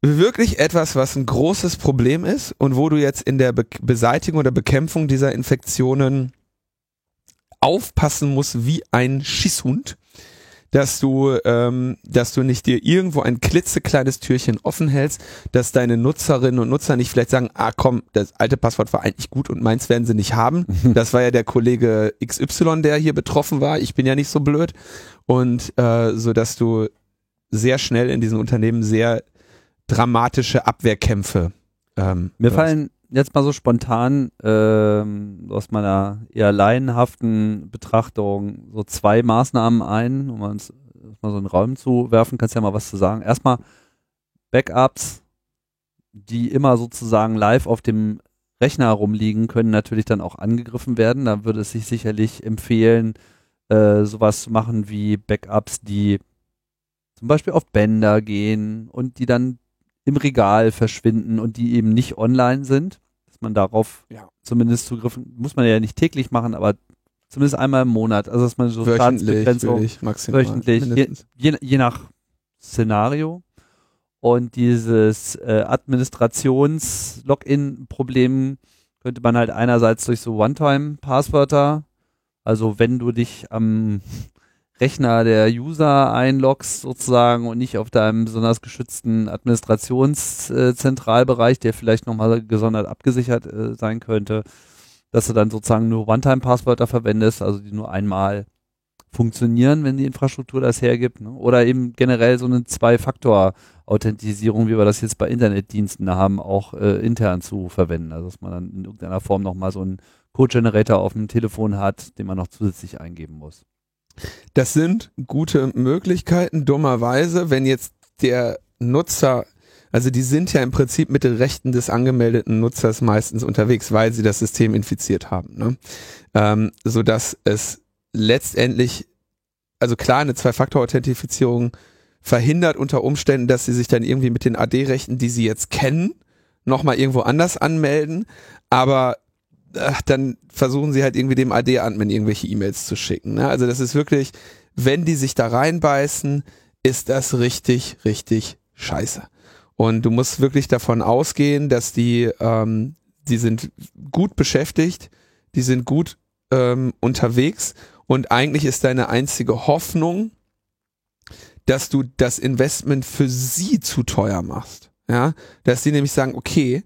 wirklich etwas, was ein großes Problem ist und wo du jetzt in der Be Beseitigung oder Bekämpfung dieser Infektionen aufpassen musst wie ein Schisshund dass du, ähm, dass du nicht dir irgendwo ein klitzekleines Türchen offen hältst, dass deine Nutzerinnen und Nutzer nicht vielleicht sagen, ah komm, das alte Passwort war eigentlich gut und meins werden sie nicht haben. Das war ja der Kollege XY, der hier betroffen war. Ich bin ja nicht so blöd. Und äh, so dass du sehr schnell in diesen Unternehmen sehr dramatische Abwehrkämpfe. Ähm, Mir fallen jetzt mal so spontan ähm, aus meiner eher laienhaften Betrachtung so zwei Maßnahmen ein, um uns mal so einen Raum zu werfen. Kannst ja mal was zu sagen. Erstmal Backups, die immer sozusagen live auf dem Rechner rumliegen, können natürlich dann auch angegriffen werden. Da würde es sich sicherlich empfehlen, äh, sowas zu machen wie Backups, die zum Beispiel auf Bänder gehen und die dann im Regal verschwinden und die eben nicht online sind, dass man darauf ja. zumindest zugriffen, muss man ja nicht täglich machen, aber zumindest einmal im Monat, also dass man so Schadensbegrenzung wöchentlich, je, je, je, nach Szenario. Und dieses äh, Administrations-Login-Problem könnte man halt einerseits durch so One-Time-Passwörter, also wenn du dich am Rechner der User einloggst sozusagen und nicht auf deinem besonders geschützten Administrationszentralbereich, der vielleicht nochmal gesondert abgesichert äh, sein könnte, dass du dann sozusagen nur One-Time-Passwörter verwendest, also die nur einmal funktionieren, wenn die Infrastruktur das hergibt. Ne? Oder eben generell so eine Zwei-Faktor-Authentisierung, wie wir das jetzt bei Internetdiensten haben, auch äh, intern zu verwenden. Also dass man dann in irgendeiner Form nochmal so einen Code-Generator auf dem Telefon hat, den man noch zusätzlich eingeben muss. Das sind gute Möglichkeiten. Dummerweise, wenn jetzt der Nutzer, also die sind ja im Prinzip mit den Rechten des angemeldeten Nutzers meistens unterwegs, weil sie das System infiziert haben. Ne? Ähm, so dass es letztendlich, also klar, eine Zwei-Faktor-Authentifizierung verhindert unter Umständen, dass sie sich dann irgendwie mit den AD-Rechten, die sie jetzt kennen, nochmal irgendwo anders anmelden. Aber ach, dann versuchen sie halt irgendwie dem AD-Admin irgendwelche E-Mails zu schicken. Ne? Also das ist wirklich, wenn die sich da reinbeißen, ist das richtig, richtig scheiße. Und du musst wirklich davon ausgehen, dass die, ähm, die sind gut beschäftigt, die sind gut ähm, unterwegs und eigentlich ist deine einzige Hoffnung, dass du das Investment für sie zu teuer machst. Ja, dass sie nämlich sagen, okay,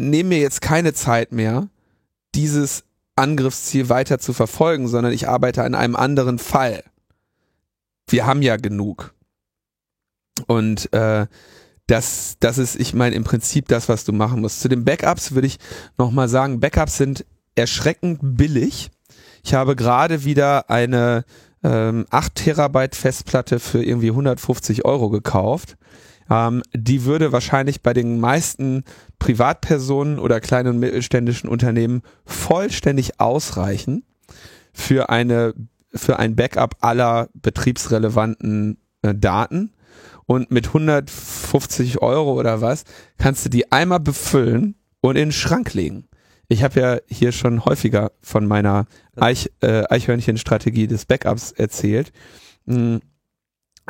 nehme mir jetzt keine Zeit mehr, dieses Angriffsziel weiter zu verfolgen, sondern ich arbeite an einem anderen Fall. Wir haben ja genug. Und äh, das, das ist, ich meine, im Prinzip das, was du machen musst. Zu den Backups würde ich nochmal sagen, Backups sind erschreckend billig. Ich habe gerade wieder eine ähm, 8 Terabyte Festplatte für irgendwie 150 Euro gekauft. Ähm, die würde wahrscheinlich bei den meisten Privatpersonen oder kleinen und mittelständischen Unternehmen vollständig ausreichen für eine für ein Backup aller betriebsrelevanten äh, Daten. Und mit 150 Euro oder was kannst du die einmal befüllen und in den Schrank legen. Ich habe ja hier schon häufiger von meiner Eich, äh, Eichhörnchen-Strategie des Backups erzählt.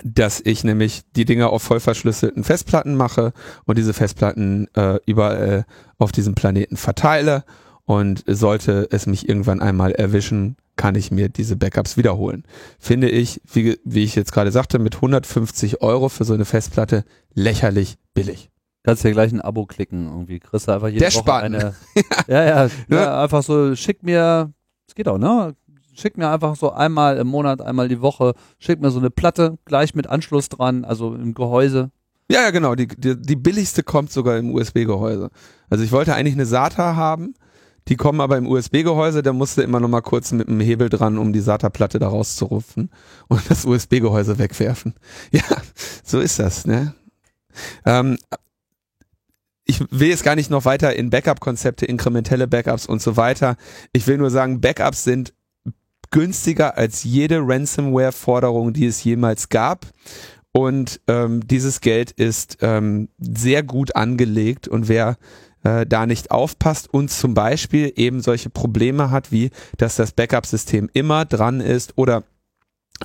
Dass ich nämlich die Dinge auf voll verschlüsselten Festplatten mache und diese Festplatten äh, überall auf diesem Planeten verteile und sollte es mich irgendwann einmal erwischen, kann ich mir diese Backups wiederholen. Finde ich, wie, wie ich jetzt gerade sagte, mit 150 Euro für so eine Festplatte lächerlich billig. Kannst ja gleich ein Abo klicken irgendwie. Kriegst du einfach jede Der Woche Spann. eine. ja, ja, ja, einfach so, schick mir, es geht auch, ne? Schick mir einfach so einmal im Monat, einmal die Woche, schick mir so eine Platte, gleich mit Anschluss dran, also im Gehäuse. Ja, ja, genau. Die, die, die billigste kommt sogar im USB-Gehäuse. Also ich wollte eigentlich eine SATA haben, die kommen aber im USB-Gehäuse, da musste immer noch mal kurz mit dem Hebel dran, um die SATA-Platte da rauszurupfen und das USB-Gehäuse wegwerfen. Ja, so ist das, ne? Ähm, ich will jetzt gar nicht noch weiter in Backup-Konzepte, inkrementelle Backups und so weiter. Ich will nur sagen, Backups sind günstiger als jede Ransomware-Forderung, die es jemals gab. Und ähm, dieses Geld ist ähm, sehr gut angelegt und wer äh, da nicht aufpasst und zum Beispiel eben solche Probleme hat, wie dass das Backup-System immer dran ist oder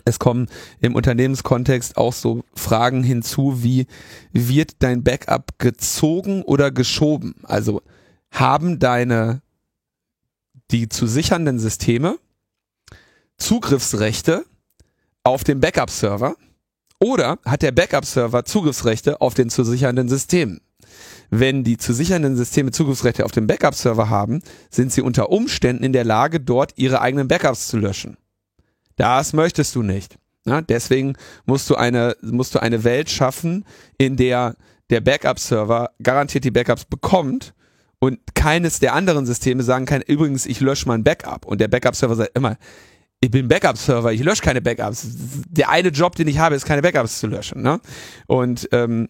es kommen im Unternehmenskontext auch so Fragen hinzu, wie wird dein Backup gezogen oder geschoben? Also haben deine die zu sichernden Systeme Zugriffsrechte auf den Backup-Server oder hat der Backup-Server Zugriffsrechte auf den zu sichernden Systemen? Wenn die zu sichernden Systeme Zugriffsrechte auf den Backup-Server haben, sind sie unter Umständen in der Lage, dort ihre eigenen Backups zu löschen. Das möchtest du nicht. Ja, deswegen musst du eine, musst du eine Welt schaffen, in der der Backup-Server garantiert die Backups bekommt und keines der anderen Systeme sagen kann, übrigens, ich lösche mein Backup. Und der Backup-Server sagt immer, ich bin Backup-Server, ich lösche keine Backups. Der eine Job, den ich habe, ist keine Backups zu löschen. Ne? Und ähm,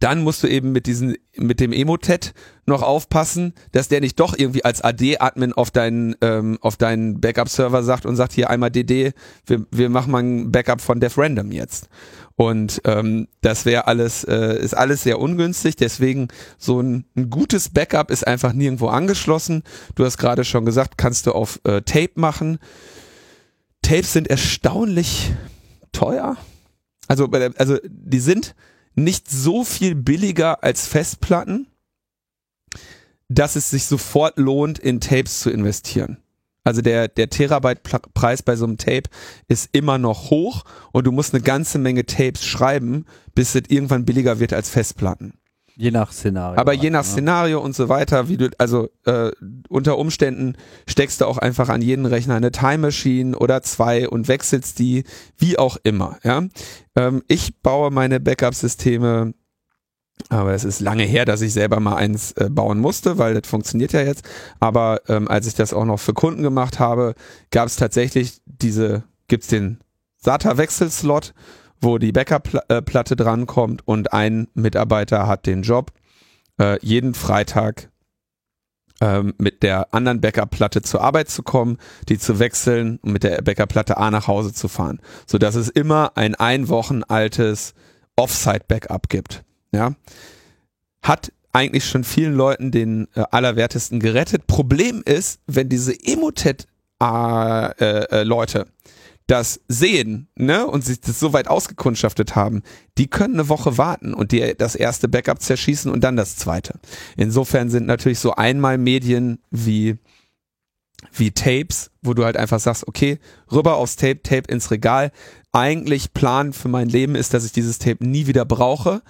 dann musst du eben mit diesen, mit dem Emotet noch aufpassen, dass der nicht doch irgendwie als AD-Admin auf deinen, ähm, auf deinen Backup-Server sagt und sagt hier einmal DD, wir, wir machen mal ein Backup von Def Random jetzt. Und ähm, das wäre alles, äh, ist alles sehr ungünstig. Deswegen so ein, ein gutes Backup ist einfach nirgendwo angeschlossen. Du hast gerade schon gesagt, kannst du auf äh, Tape machen. Tapes sind erstaunlich teuer. Also, also die sind nicht so viel billiger als Festplatten, dass es sich sofort lohnt, in Tapes zu investieren. Also der, der Terabyte-Preis bei so einem Tape ist immer noch hoch und du musst eine ganze Menge Tapes schreiben, bis es irgendwann billiger wird als Festplatten. Je nach Szenario. Aber je halt, nach ne? Szenario und so weiter, wie du, also äh, unter Umständen steckst du auch einfach an jeden Rechner eine Time Machine oder zwei und wechselst die, wie auch immer. Ja, ähm, ich baue meine Backup-Systeme, aber es ist lange her, dass ich selber mal eins äh, bauen musste, weil das funktioniert ja jetzt. Aber ähm, als ich das auch noch für Kunden gemacht habe, gab es tatsächlich diese, gibt's den SATA-Wechselslot wo die Backup-Platte drankommt und ein Mitarbeiter hat den Job, äh, jeden Freitag ähm, mit der anderen Backup-Platte zur Arbeit zu kommen, die zu wechseln und mit der Backup-Platte A nach Hause zu fahren, so dass es immer ein ein Wochen altes Offsite-Backup gibt. Ja, hat eigentlich schon vielen Leuten den äh, allerwertesten gerettet. Problem ist, wenn diese Emotet-Leute das sehen, ne, und sich das so weit ausgekundschaftet haben, die können eine Woche warten und die das erste Backup zerschießen und dann das zweite. Insofern sind natürlich so einmal Medien wie wie Tapes, wo du halt einfach sagst, okay, rüber aufs Tape, Tape ins Regal. Eigentlich Plan für mein Leben ist, dass ich dieses Tape nie wieder brauche.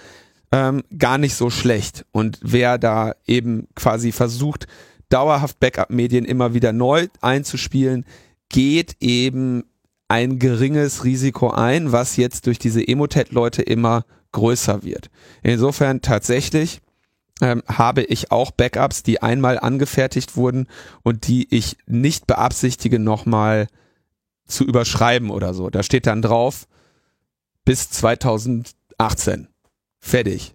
Ähm, gar nicht so schlecht. Und wer da eben quasi versucht, dauerhaft Backup-Medien immer wieder neu einzuspielen, geht eben ein geringes Risiko ein, was jetzt durch diese Emotet-Leute immer größer wird. Insofern tatsächlich ähm, habe ich auch Backups, die einmal angefertigt wurden und die ich nicht beabsichtige, nochmal zu überschreiben oder so. Da steht dann drauf, bis 2018. Fertig.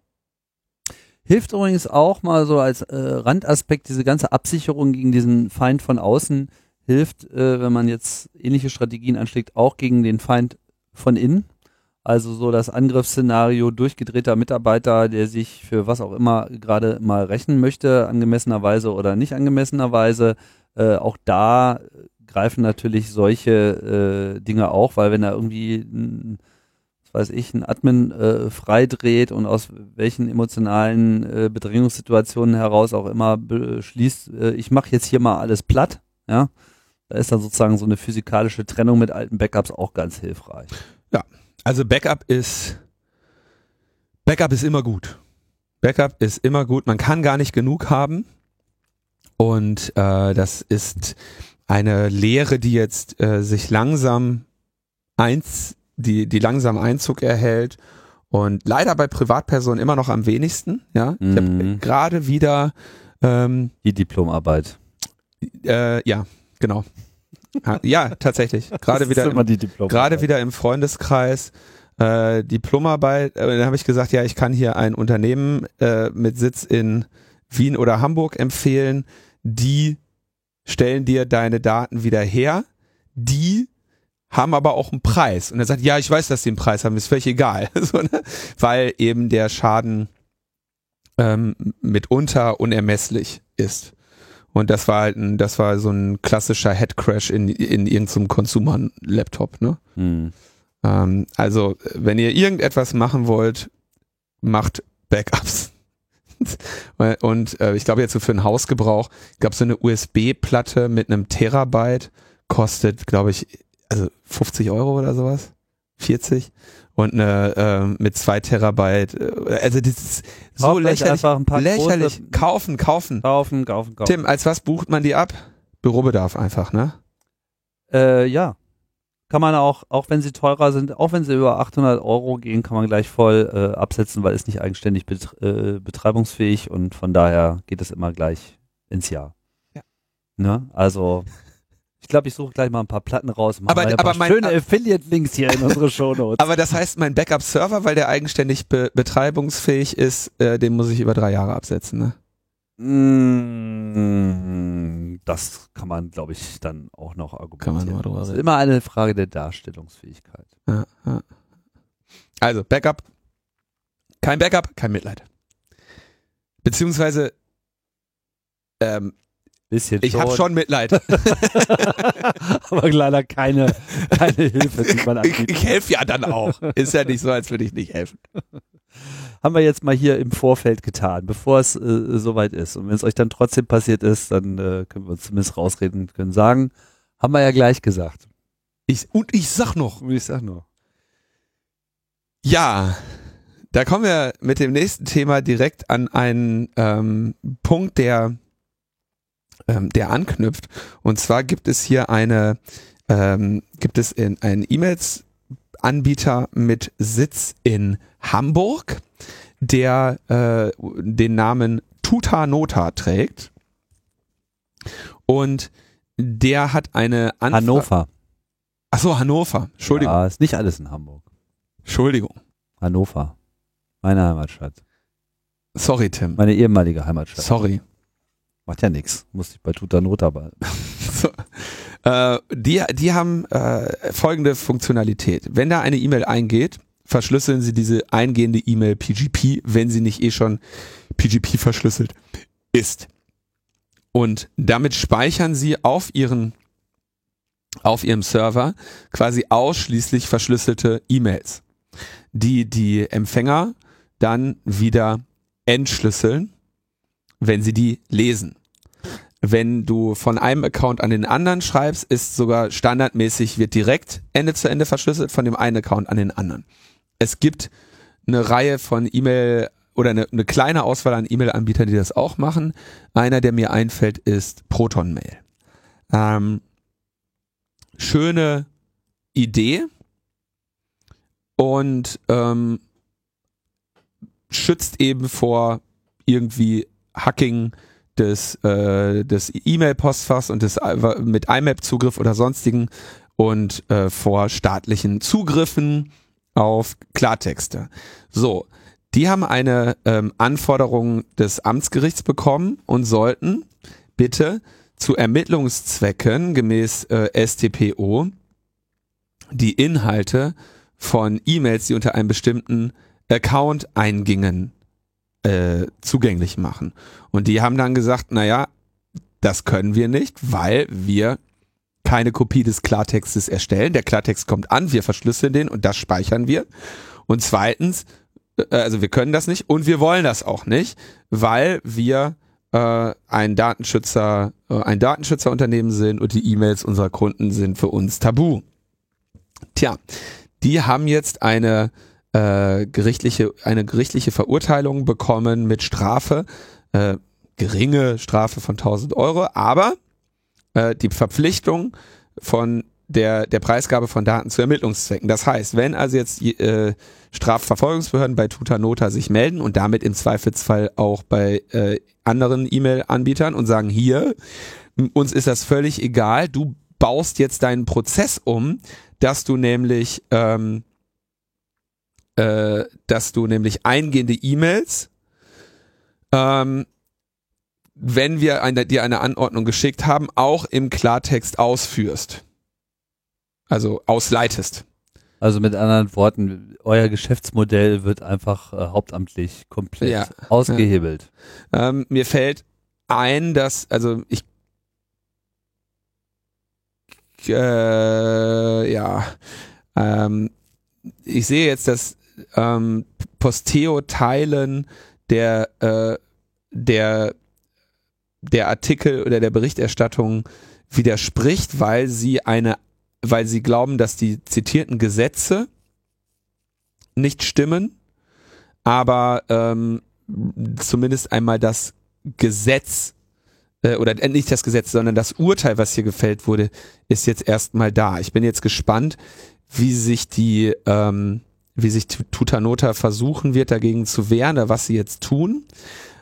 Hilft übrigens auch mal so als äh, Randaspekt diese ganze Absicherung gegen diesen Feind von außen hilft, äh, wenn man jetzt ähnliche Strategien anschlägt, auch gegen den Feind von innen. Also so das Angriffsszenario durchgedrehter Mitarbeiter, der sich für was auch immer gerade mal rechnen möchte, angemessenerweise oder nicht angemessenerweise. Äh, auch da greifen natürlich solche äh, Dinge auch, weil wenn da irgendwie ein, was weiß ich, ein Admin äh, freidreht und aus welchen emotionalen äh, Bedrängungssituationen heraus auch immer beschließt, äh, ich mache jetzt hier mal alles platt, ja, da ist dann sozusagen so eine physikalische Trennung mit alten Backups auch ganz hilfreich. Ja, also Backup ist Backup ist immer gut. Backup ist immer gut. Man kann gar nicht genug haben. Und äh, das ist eine Lehre, die jetzt äh, sich langsam eins, die, die langsam Einzug erhält. Und leider bei Privatpersonen immer noch am wenigsten. Ja, ich habe Mhm. gerade wieder ähm, Die Diplomarbeit. äh, ja, genau. Ja, tatsächlich. Gerade wieder im, gerade wieder im Freundeskreis äh, Diplomarbeit. Äh, dann habe ich gesagt, ja, ich kann hier ein Unternehmen äh, mit Sitz in Wien oder Hamburg empfehlen. Die stellen dir deine Daten wieder her. Die haben aber auch einen Preis. Und er sagt, ja, ich weiß, dass die einen Preis haben, ist völlig egal. so, ne? Weil eben der Schaden ähm, mitunter unermesslich ist. Und das war halt ein, das war so ein klassischer Headcrash in, in irgendeinem Consumer-Laptop, ne? Hm. Ähm, also, wenn ihr irgendetwas machen wollt, macht Backups. Und äh, ich glaube jetzt so für einen Hausgebrauch gab es so eine USB-Platte mit einem Terabyte, kostet, glaube ich, also 50 Euro oder sowas. 40 und eine ähm, mit zwei Terabyte. äh, Also das ist so Kauft lächerlich. Lächerlich. Kaufen, kaufen. Kaufen, kaufen, kaufen. Tim, als was bucht man die ab? Bürobedarf einfach, ne? Äh, ja. Kann man auch, auch wenn sie teurer sind, auch wenn sie über 800 Euro gehen, kann man gleich voll äh, absetzen, weil es nicht eigenständig bet äh, betreibungsfähig und von daher geht es immer gleich ins Jahr. Ja. Ne? Also, ich glaube, ich suche gleich mal ein paar Platten raus. Aber- aber mein- schöne Affiliate-Links hier in unsere Shownotes. Aber das heißt, mein Backup-Server, weil der eigenständig be betreibungsfähig ist, äh, den muss ich über drei Jahre absetzen, ne? Mm, Das kann man, glaube ich, dann auch noch argumentieren. Kann man nur drüber Das ist reden. immer eine Frage der Darstellungsfähigkeit. Ja, ja. Also, Backup. Kein Backup, kein Mitleid. Beziehungsweise, ähm, Bisschen ich habe schon Mitleid. aber leider keine, keine Hilfe, die man Ich, anbieten ich helfe ja dann auch. Ist ja nicht so, als würde ich nicht helfen. haben wir jetzt mal hier im Vorfeld getan, bevor es äh, soweit ist. Und wenn es euch dann trotzdem passiert ist, dann äh, können wir uns zumindest rausreden und können sagen, haben wir ja gleich gesagt. Ich, und ich sag noch, Und ich sag nur. ja, da kommen wir mit dem nächsten Thema direkt an einen ähm, Punkt, der, ähm, der anknüpft. Und zwar gibt es hier eine, ähm, gibt es in einen E-Mails-Anbieter mit Sitz in Hamburg, der äh, den Namen Tutanota trägt. Und der hat eine Anfrage. Hannover. Ach so, Hannover. Entschuldigung. Ja, ist nicht alles in Hamburg. Entschuldigung. Hannover. Meine Heimatstadt. Sorry, Tim. Meine ehemalige Heimatstadt. Sorry. Macht ja nichts. Musste ich bei Tutanota bei. so. Äh, die, die haben äh, folgende Funktionalität. Wenn da eine E-Mail eingeht, verschlüsseln sie diese eingehende E-Mail PGP, wenn sie nicht eh schon PGP verschlüsselt ist. Und damit speichern sie auf ihren auf ihrem Server quasi ausschließlich verschlüsselte E-Mails, die die Empfänger dann wieder entschlüsseln, wenn sie die lesen. Wenn du von einem Account an den anderen schreibst, ist sogar standardmäßig, wird direkt Ende zu Ende verschlüsselt von dem einen Account an den anderen. Es gibt eine Reihe von E-Mail oder eine, eine kleine Auswahl an E-Mail-Anbietern, die das auch machen. Einer, der mir einfällt, ist Proton Mail. Ähm, schöne Idee und ähm, schützt eben vor irgendwie Hacking des, äh, des E-Mail-Postfachs und des mit IMAP-Zugriff oder sonstigen und äh, vor staatlichen Zugriffen auf Klartexte. So, die haben eine ähm, Anforderung des Amtsgerichts bekommen und sollten bitte zu Ermittlungszwecken gemäß äh, STPO die Inhalte von E-Mails, die unter einem bestimmten Account eingingen, äh, zugänglich machen. Und die haben dann gesagt, naja, das können wir nicht, weil wir keine Kopie des Klartextes erstellen. Der Klartext kommt an, wir verschlüsseln den und das speichern wir. Und zweitens, äh, also wir können das nicht und wir wollen das auch nicht, weil wir äh, ein Datenschützer, äh, ein Datenschützerunternehmen sind und die E-Mails unserer Kunden sind für uns tabu. Tja, die haben jetzt eine äh, gerichtliche, eine gerichtliche Verurteilung bekommen mit Strafe, äh, geringe Strafe von 1000 Euro, aber äh, die Verpflichtung von der, der Preisgabe von Daten zu Ermittlungszwecken. Das heißt, wenn also jetzt äh, Strafverfolgungsbehörden bei Tutanota sich melden und damit im Zweifelsfall auch bei äh, anderen E-Mail-Anbietern und sagen, hier, uns ist das völlig egal, du baust jetzt deinen Prozess um, dass du nämlich ähm, äh, dass du nämlich eingehende E-Mails, ähm, wenn wir eine, dir eine Anordnung geschickt haben, auch im Klartext ausführst. Also ausleitest. Also mit anderen Worten, euer Geschäftsmodell wird einfach äh, hauptamtlich komplett ja, ausgehebelt. Ja. Ähm, mir fällt ein, dass, also ich äh, ja, ähm, ich sehe jetzt, dass ähm, Posteo-Teilen der, äh, der, der Artikel oder der Berichterstattung widerspricht, weil sie eine, weil sie glauben, dass die zitierten Gesetze nicht stimmen, aber ähm, zumindest einmal das Gesetz äh, oder nicht das Gesetz, sondern das Urteil, was hier gefällt wurde, ist jetzt erstmal da. Ich bin jetzt gespannt, wie sich die ähm, wie sich Tutanota versuchen wird, dagegen zu wehren, oder was sie jetzt tun.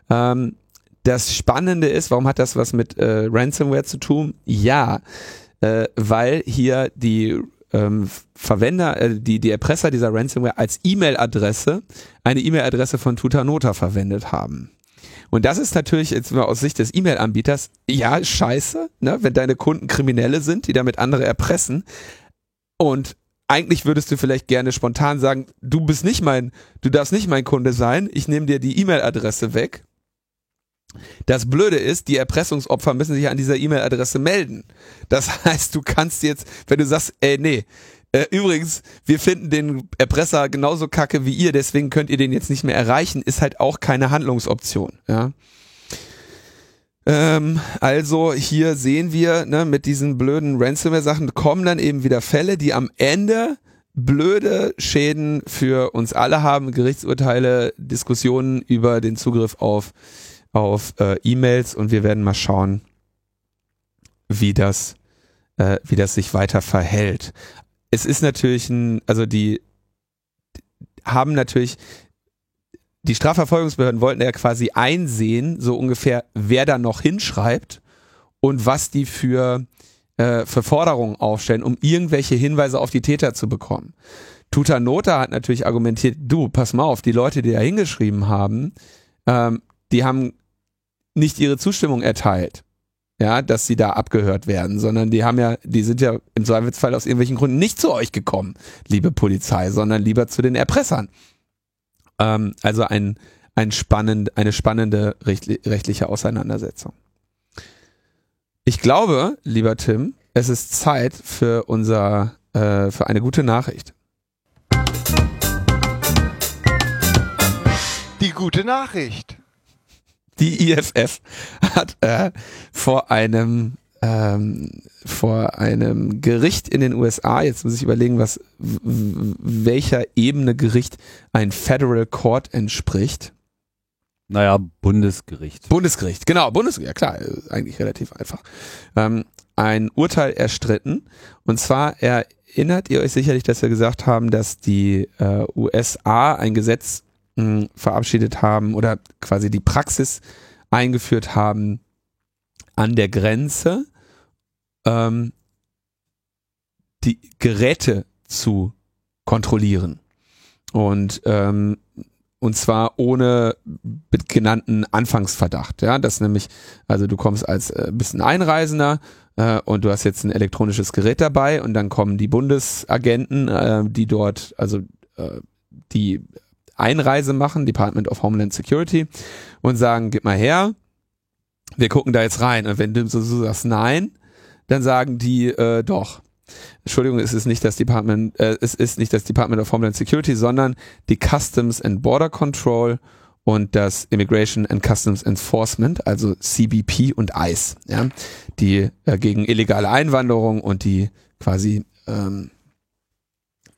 Ähm, das Spannende ist, warum hat das was mit äh, Ransomware zu tun? Ja, äh, weil hier die ähm, Verwender, äh, die, die Erpresser dieser Ransomware als E-Mail-Adresse eine E-Mail-Adresse von Tutanota verwendet haben. Und das ist natürlich jetzt mal aus Sicht des E-Mail-Anbieters, ja, scheiße, ne, wenn deine Kunden Kriminelle sind, die damit andere erpressen. Und eigentlich würdest du vielleicht gerne spontan sagen, du bist nicht mein, du darfst nicht mein Kunde sein, ich nehme dir die E-Mail-Adresse weg. Das Blöde ist, die Erpressungsopfer müssen sich an dieser E-Mail-Adresse melden. Das heißt, du kannst jetzt, wenn du sagst, ey, nee, äh, übrigens, wir finden den Erpresser genauso kacke wie ihr, deswegen könnt ihr den jetzt nicht mehr erreichen, ist halt auch keine Handlungsoption, ja. Ähm, also hier sehen wir, ne, mit diesen blöden Ransomware-Sachen kommen dann eben wieder Fälle, die am Ende blöde Schäden für uns alle haben, Gerichtsurteile, Diskussionen über den Zugriff auf, auf äh, E-Mails und wir werden mal schauen, wie das, äh, wie das sich weiter verhält. Es ist natürlich ein, also die haben natürlich die Strafverfolgungsbehörden wollten ja quasi einsehen, so ungefähr, wer da noch hinschreibt und was die für, äh, für Forderungen aufstellen, um irgendwelche Hinweise auf die Täter zu bekommen. Tuta Nota hat natürlich argumentiert, du, pass mal auf, die Leute, die da hingeschrieben haben, ähm, die haben nicht ihre Zustimmung erteilt, ja, dass sie da abgehört werden, sondern die haben ja, die sind ja im Zweifelsfall aus irgendwelchen Gründen nicht zu euch gekommen, liebe Polizei, sondern lieber zu den Erpressern. Ähm, also ein, ein spannend, eine spannende rechtliche Auseinandersetzung. Ich glaube, lieber Tim, es ist Zeit für unser, äh, für eine gute Nachricht. Die gute Nachricht. Die IFF hat äh, vor einem ähm, vor einem Gericht in den USA, jetzt muss ich überlegen, was welcher Ebene Gericht ein Federal Court entspricht. Naja, Bundesgericht. Bundesgericht, genau, Bundesgericht, ja klar, eigentlich relativ einfach. Ähm, ein Urteil erstritten. Und zwar erinnert ihr euch sicherlich, dass wir gesagt haben, dass die äh, USA ein Gesetz mh, hm, verabschiedet haben oder quasi die Praxis eingeführt haben, an der Grenze ähm, die Geräte zu kontrollieren. Und ähm, und zwar ohne genannten Anfangsverdacht. Ja, das nämlich, also du kommst als äh, bist ein Einreisender äh, und du hast jetzt ein elektronisches Gerät dabei und dann kommen die Bundesagenten, äh, die dort, also äh, die Einreise machen, Department of Homeland Security, und sagen, gib mal her, wir gucken da jetzt rein. Und wenn du so, so sagst, nein, dann sagen die äh, doch. Entschuldigung, es ist nicht das Department, äh, es ist nicht das Department of Homeland Security, sondern die Customs and Border Control und das Immigration and Customs Enforcement, also CBP und ICE, ja, die äh, gegen illegale Einwanderung und die quasi ähm,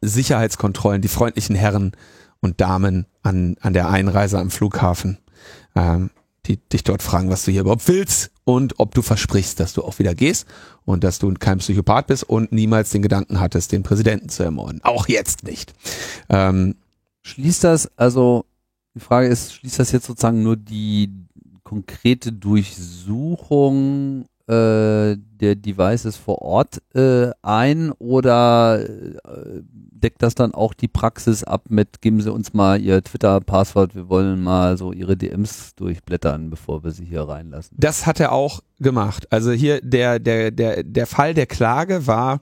Sicherheitskontrollen, die freundlichen Herren und Damen an, an der Einreise am Flughafen ähm, die dich dort fragen, was du hier überhaupt willst und ob du versprichst, dass du auch wieder gehst und dass du kein Psychopath bist und niemals den Gedanken hattest, den Präsidenten zu ermorden. Auch jetzt nicht. Ähm, schließt das, also die Frage ist, schließt das jetzt sozusagen nur die konkrete Durchsuchung der Devices vor Ort äh, ein oder äh, deckt das dann auch die Praxis ab mit, geben Sie uns mal Ihr Twitter-Passwort, wir wollen mal so Ihre DMs durchblättern, bevor wir Sie hier reinlassen. Das hat er auch gemacht. Also hier der, der, der, der Fall der Klage war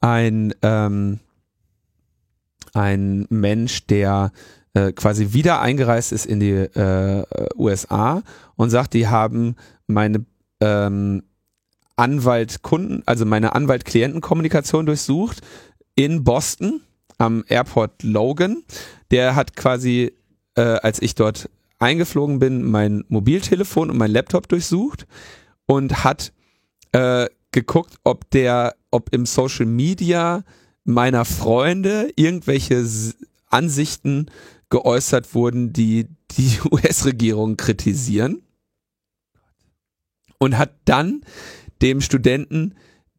ein, ähm, ein Mensch, der äh, quasi wieder eingereist ist in die äh, USA und sagt, die haben meine ähm, Anwalt-Kunden, also meine Anwalt-Klienten-Kommunikation durchsucht in Boston am Airport Logan. Der hat quasi, äh, als ich dort eingeflogen bin, mein Mobiltelefon und mein Laptop durchsucht und hat äh, geguckt, ob der, ob im Social Media meiner Freunde irgendwelche Ansichten geäußert wurden, die die US-Regierung kritisieren und hat dann dem Studenten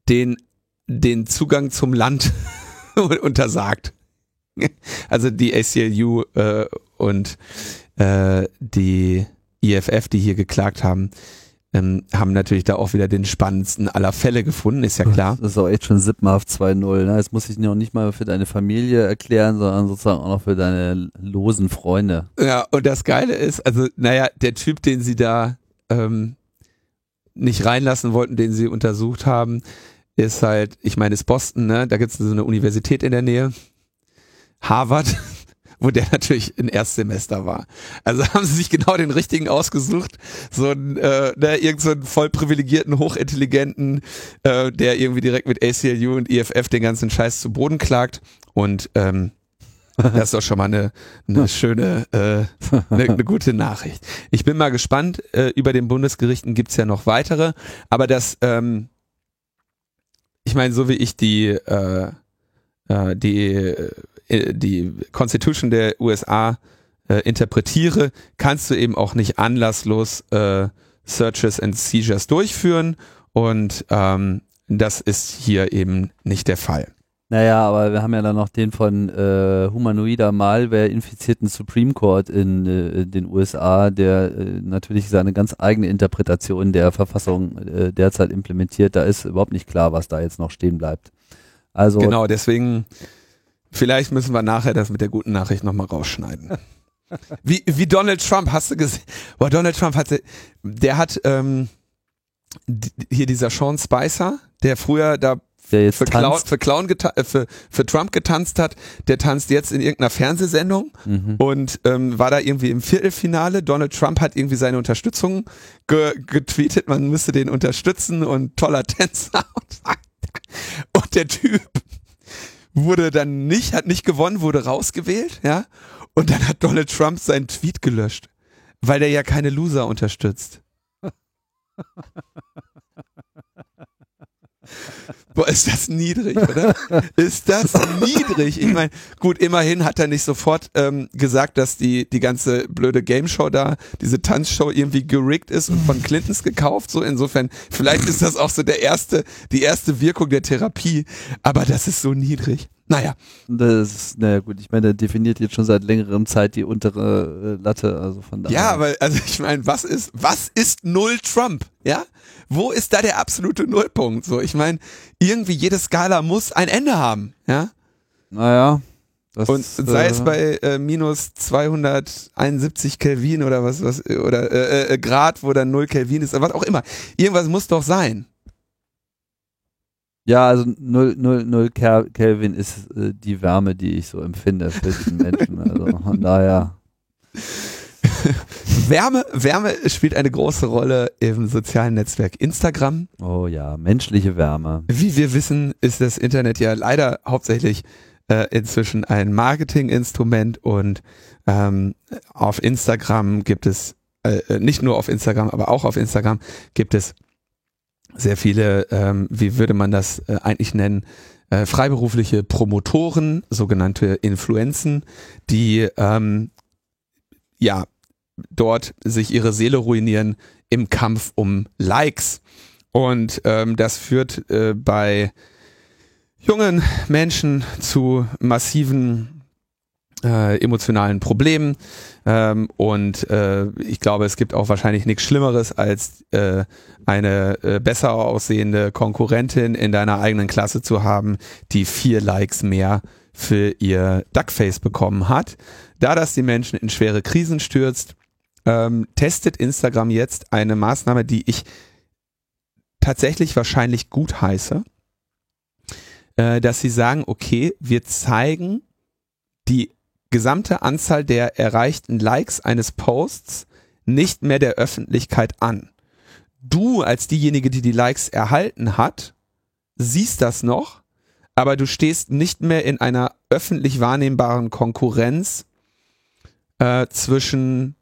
den, den Zugang zum Land untersagt. Also die ACLU äh, und äh, die IFF, die hier geklagt haben, ähm, haben natürlich da auch wieder den spannendsten aller Fälle gefunden, ist ja klar. Das ist auch echt schon Sippenhaft 2.0. Ne? Jetzt muss ich noch nicht mal für deine Familie erklären, sondern sozusagen auch noch für deine losen Freunde. Ja, und das Geile ist, also, naja, der Typ, den sie da ähm, nicht reinlassen wollten, den sie untersucht haben, ist halt, ich meine, ist Boston, ne? Da gibt es so eine Universität in der Nähe. Harvard, wo der natürlich in Erstsemester war. Also haben sie sich genau den richtigen ausgesucht, so ein, äh, ne, irgend so einen voll privilegierten, hochintelligenten, äh, der irgendwie direkt mit ACLU und EFF den ganzen Scheiß zu Boden klagt und ähm, das ist doch schon mal eine, eine schöne, äh, eine, eine gute Nachricht. Ich bin mal gespannt. Äh, über den Bundesgerichten gibt's ja noch weitere, aber das, ähm, ich meine, so wie ich die, äh, äh, die, äh, die Constitution der USA äh, interpretiere, kannst du eben auch nicht anlasslos äh, Searches and Seizures durchführen und ähm, das ist hier eben nicht der Fall. Naja, aber wir haben ja dann noch den von äh, humanoider Malware infizierten Supreme Court in äh, den USA, der äh, natürlich seine ganz eigene Interpretation der Verfassung äh, derzeit implementiert. Da ist überhaupt nicht klar, was da jetzt noch stehen bleibt. Also genau, deswegen vielleicht müssen wir nachher das mit der guten Nachricht nochmal rausschneiden. wie, wie Donald Trump, hast du gesehen? Boah, Donald Trump hatte, der hat ähm, hier dieser Sean Spicer, der früher da der jetzt für, Clown, für, Clown äh, für, für Trump getanzt hat, der tanzt jetzt in irgendeiner Fernsehsendung Mhm. und ähm, war da irgendwie im Viertelfinale. Donald Trump hat irgendwie seine Unterstützung ge getweetet, man müsste den unterstützen und toller Tänzer. Und der Typ wurde dann nicht, hat nicht gewonnen, wurde rausgewählt, ja. Und dann hat Donald Trump seinen Tweet gelöscht, weil der ja keine Loser unterstützt. Boah, ist das niedrig, oder? Ist das niedrig? Ich meine, gut, immerhin hat er nicht sofort ähm, gesagt, dass die, die ganze blöde Game Show da, diese Tanzshow irgendwie gerickt ist und von Clintons gekauft. So insofern, vielleicht ist das auch so der erste, die erste Wirkung der Therapie. Aber das ist so niedrig. Naja, Das ist, naja gut, ich meine, der definiert jetzt schon seit längerem Zeit die untere äh, Latte, also von daher. ja, aber also ich meine, was ist, was ist null Trump? Ja? Wo ist da der absolute Nullpunkt? So, ich meine, irgendwie jede Skala muss ein Ende haben. Ja? Naja. Das, Und sei es äh, bei äh, minus 271 Kelvin oder was, was oder äh, äh, Grad, wo dann 0 Kelvin ist, oder was auch immer. Irgendwas muss doch sein. Ja, also 0, 0, 0 Kel- Kelvin ist äh, die Wärme, die ich so empfinde für diesen Menschen. Also von daher. Wärme, Wärme spielt eine große Rolle im sozialen Netzwerk Instagram. Oh ja, menschliche Wärme. Wie wir wissen, ist das Internet ja leider hauptsächlich äh, inzwischen ein Marketinginstrument und ähm, auf Instagram gibt es, äh, nicht nur auf Instagram, aber auch auf Instagram gibt es sehr viele, ähm, wie würde man das äh, eigentlich nennen, äh, freiberufliche Promotoren, sogenannte Influenzen, die ähm, ja dort sich ihre Seele ruinieren im Kampf um Likes. Und ähm, das führt äh, bei jungen Menschen zu massiven äh, emotionalen Problemen. Ähm, und äh, ich glaube, es gibt auch wahrscheinlich nichts Schlimmeres, als äh, eine äh, besser aussehende Konkurrentin in deiner eigenen Klasse zu haben, die vier Likes mehr für ihr Duckface bekommen hat. Da das die Menschen in schwere Krisen stürzt, ähm, testet Instagram jetzt eine Maßnahme, die ich tatsächlich wahrscheinlich gut heiße, äh, dass sie sagen, okay, wir zeigen die gesamte Anzahl der erreichten Likes eines Posts nicht mehr der Öffentlichkeit an. Du als diejenige, die die Likes erhalten hat, siehst das noch, aber du stehst nicht mehr in einer öffentlich wahrnehmbaren Konkurrenz äh, zwischen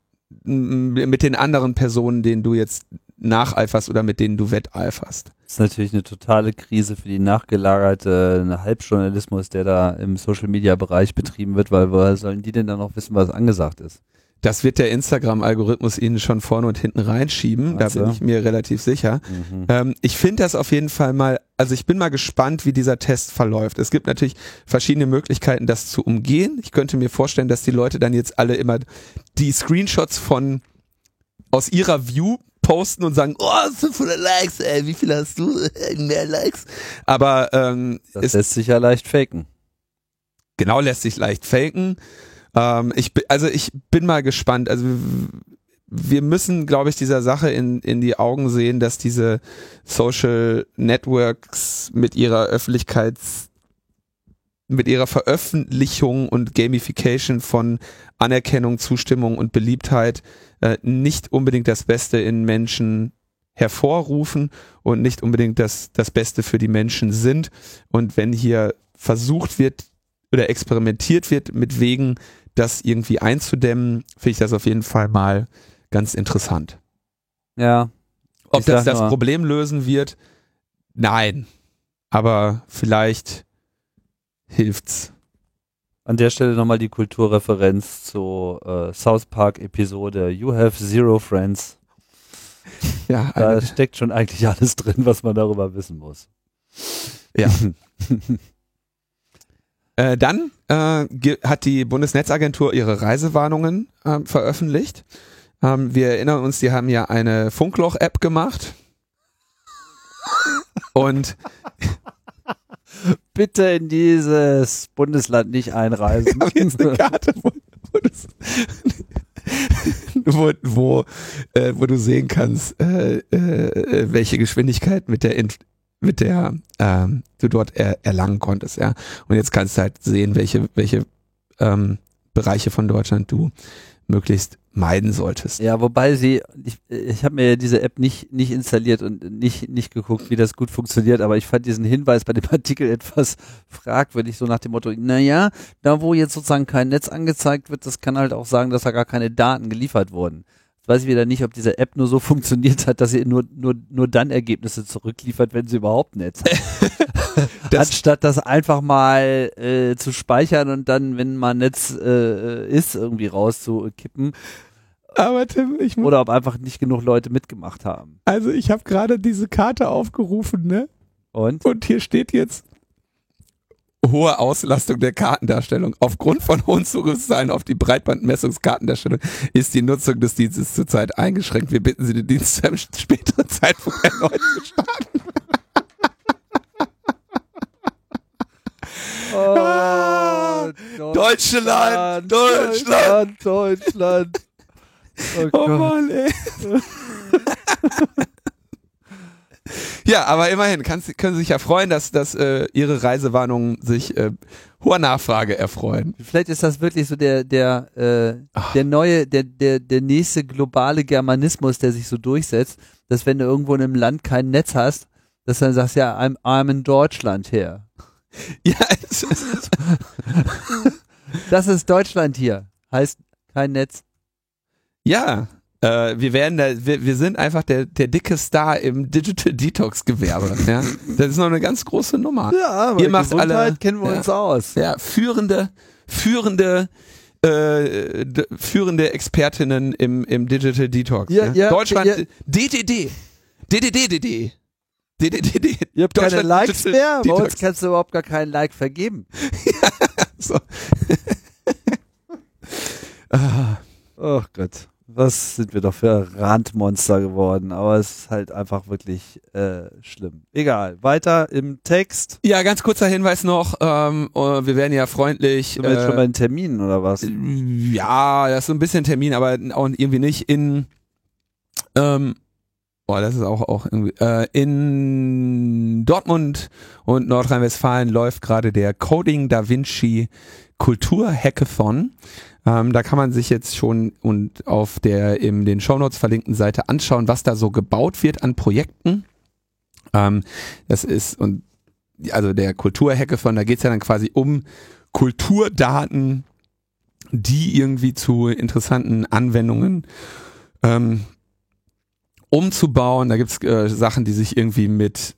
mit den anderen Personen, denen du jetzt nacheiferst oder mit denen du wetteiferst. Das ist natürlich eine totale Krise für die nachgelagerte Halbjournalismus, der da im Social Media Bereich betrieben wird, weil woher sollen die denn dann noch wissen, was angesagt ist? Das wird der Instagram-Algorithmus ihnen schon vorne und hinten reinschieben, da Ach so. bin ich mir relativ sicher. Mhm. Ähm, ich finde das auf jeden Fall mal, also ich bin mal gespannt, wie dieser Test verläuft. Es gibt natürlich verschiedene Möglichkeiten, das zu umgehen. Ich könnte mir vorstellen, dass die Leute dann jetzt alle immer die Screenshots von aus ihrer View posten und sagen, oh, 500 Likes, ey, wie viel hast du? Mehr Likes. Aber ähm, Das es, lässt sich ja leicht faken. genau lässt sich leicht faken. Ähm, ich, also ich bin mal gespannt. Also wir müssen, glaube ich, dieser Sache in, in die Augen sehen, dass diese Social Networks mit ihrer Öffentlichkeits mit ihrer Veröffentlichung und Gamification von Anerkennung, Zustimmung und Beliebtheit äh, nicht unbedingt das Beste in Menschen hervorrufen und nicht unbedingt das, das Beste für die Menschen sind. Und wenn hier versucht wird oder experimentiert wird mit Wegen, das irgendwie einzudämmen, finde ich das auf jeden Fall mal ganz interessant. Ja. Ob das das Problem lösen wird? Nein. Aber vielleicht hilft's. An der Stelle nochmal die Kulturreferenz zur äh, South Park Episode You Have Zero Friends. Ja, Da steckt schon eigentlich alles drin, was man darüber wissen muss. ja. Äh, dann äh, hat die Bundesnetzagentur ihre Reisewarnungen ähm, veröffentlicht. Ähm, wir erinnern uns, die haben ja eine Funkloch-App gemacht. Und Bitte in dieses Bundesland nicht einreisen. ich jetzt eine Karte, wo, wo, das, wo, wo, äh, wo du sehen kannst, äh, äh, welche Geschwindigkeit mit der mit der ähm, du dort er erlangen konntest, ja. Und jetzt kannst du halt sehen, welche welche ähm, Bereiche von Deutschland du möglichst meiden solltest. Ja, wobei sie, ich, ich habe mir ja diese App nicht, nicht installiert und nicht, nicht geguckt, wie das gut funktioniert, aber ich fand diesen Hinweis bei dem Artikel etwas fragwürdig, so nach dem Motto, naja, da wo jetzt sozusagen kein Netz angezeigt wird, das kann halt auch sagen, dass da gar keine Daten geliefert wurden. Jetzt weiß ich wieder nicht, ob diese App nur so funktioniert hat, dass sie nur, nur, nur dann Ergebnisse zurückliefert, wenn sie überhaupt Netz hat. Das- Anstatt das einfach mal äh, zu speichern und dann, wenn mal Netz äh, ist, irgendwie rauszukippen. Aber Tim, ich muss, Oder ob einfach nicht genug Leute mitgemacht haben. also ich habe gerade diese Karte aufgerufen, ne? Und? Und hier steht jetzt hohe Auslastung der Kartendarstellung. Aufgrund von hohen Zugriffszahlen auf die Breitbandmessungskartendarstellung ist die Nutzung des Dienstes zurzeit eingeschränkt. Wir bitten Sie, den Dienst zu einem späteren Zeitpunkt erneut zu starten. Ah, Deutschland, Deutschland. Deutschland, Deutschland. Oh Oh. Mann, ey. ja, aber immerhin kannst, können Sie sich ja freuen, dass, dass äh, Ihre Reisewarnungen sich äh, hoher Nachfrage erfreuen. Vielleicht ist das wirklich so der, der, äh, der neue, der, der, der nächste globale Germanismus, der sich so durchsetzt, dass wenn du irgendwo in einem Land kein Netz hast, dass du dann sagst, ja, I'm, I'm in Deutschland her. Ja, es ist, Das ist Deutschland hier. Heißt kein Netz. ja äh, wir werden da, wir, wir sind einfach der, der dicke Star im Digital Detox Gewerbe. Ja? Das ist noch eine ganz große Nummer. Ja, aber Ihr macht Gesundheit alle- kennen wir ja. uns aus. Ja, führende, führende, äh, führende Expertinnen im, im Digital Detox. Ja, ja, Deutschland, ja. DDD, DDDDD, DDDD. Ihr habt keine Likes mehr. Bei uns kannst du überhaupt gar keinen Like vergeben. So. ah, Oh Gott. Was sind wir doch für Randmonster geworden. Aber es ist halt einfach wirklich äh, schlimm. Egal. Weiter im Text. ja, ganz kurzer Hinweis noch. Ähm, äh, wir werden ja freundlich. Sind wir jetzt schon bei Äh, den Terminen oder was? ja, das ist so ein bisschen Termin, aber auch irgendwie nicht in. Ähm, boah, das ist auch, auch irgendwie. Äh, in Dortmund und Nordrhein-Westfalen läuft gerade der Coding Da Vinci Kultur Hackathon. Ähm, da kann man sich jetzt schon und auf der in den Shownotes verlinkten Seite anschauen, was da so gebaut wird an Projekten. Ähm, das ist und also der Kultur Hackathon, da geht's ja dann quasi um Kulturdaten, die irgendwie zu interessanten Anwendungen ähm, umzubauen. Da gibt's äh, Sachen, die sich irgendwie mit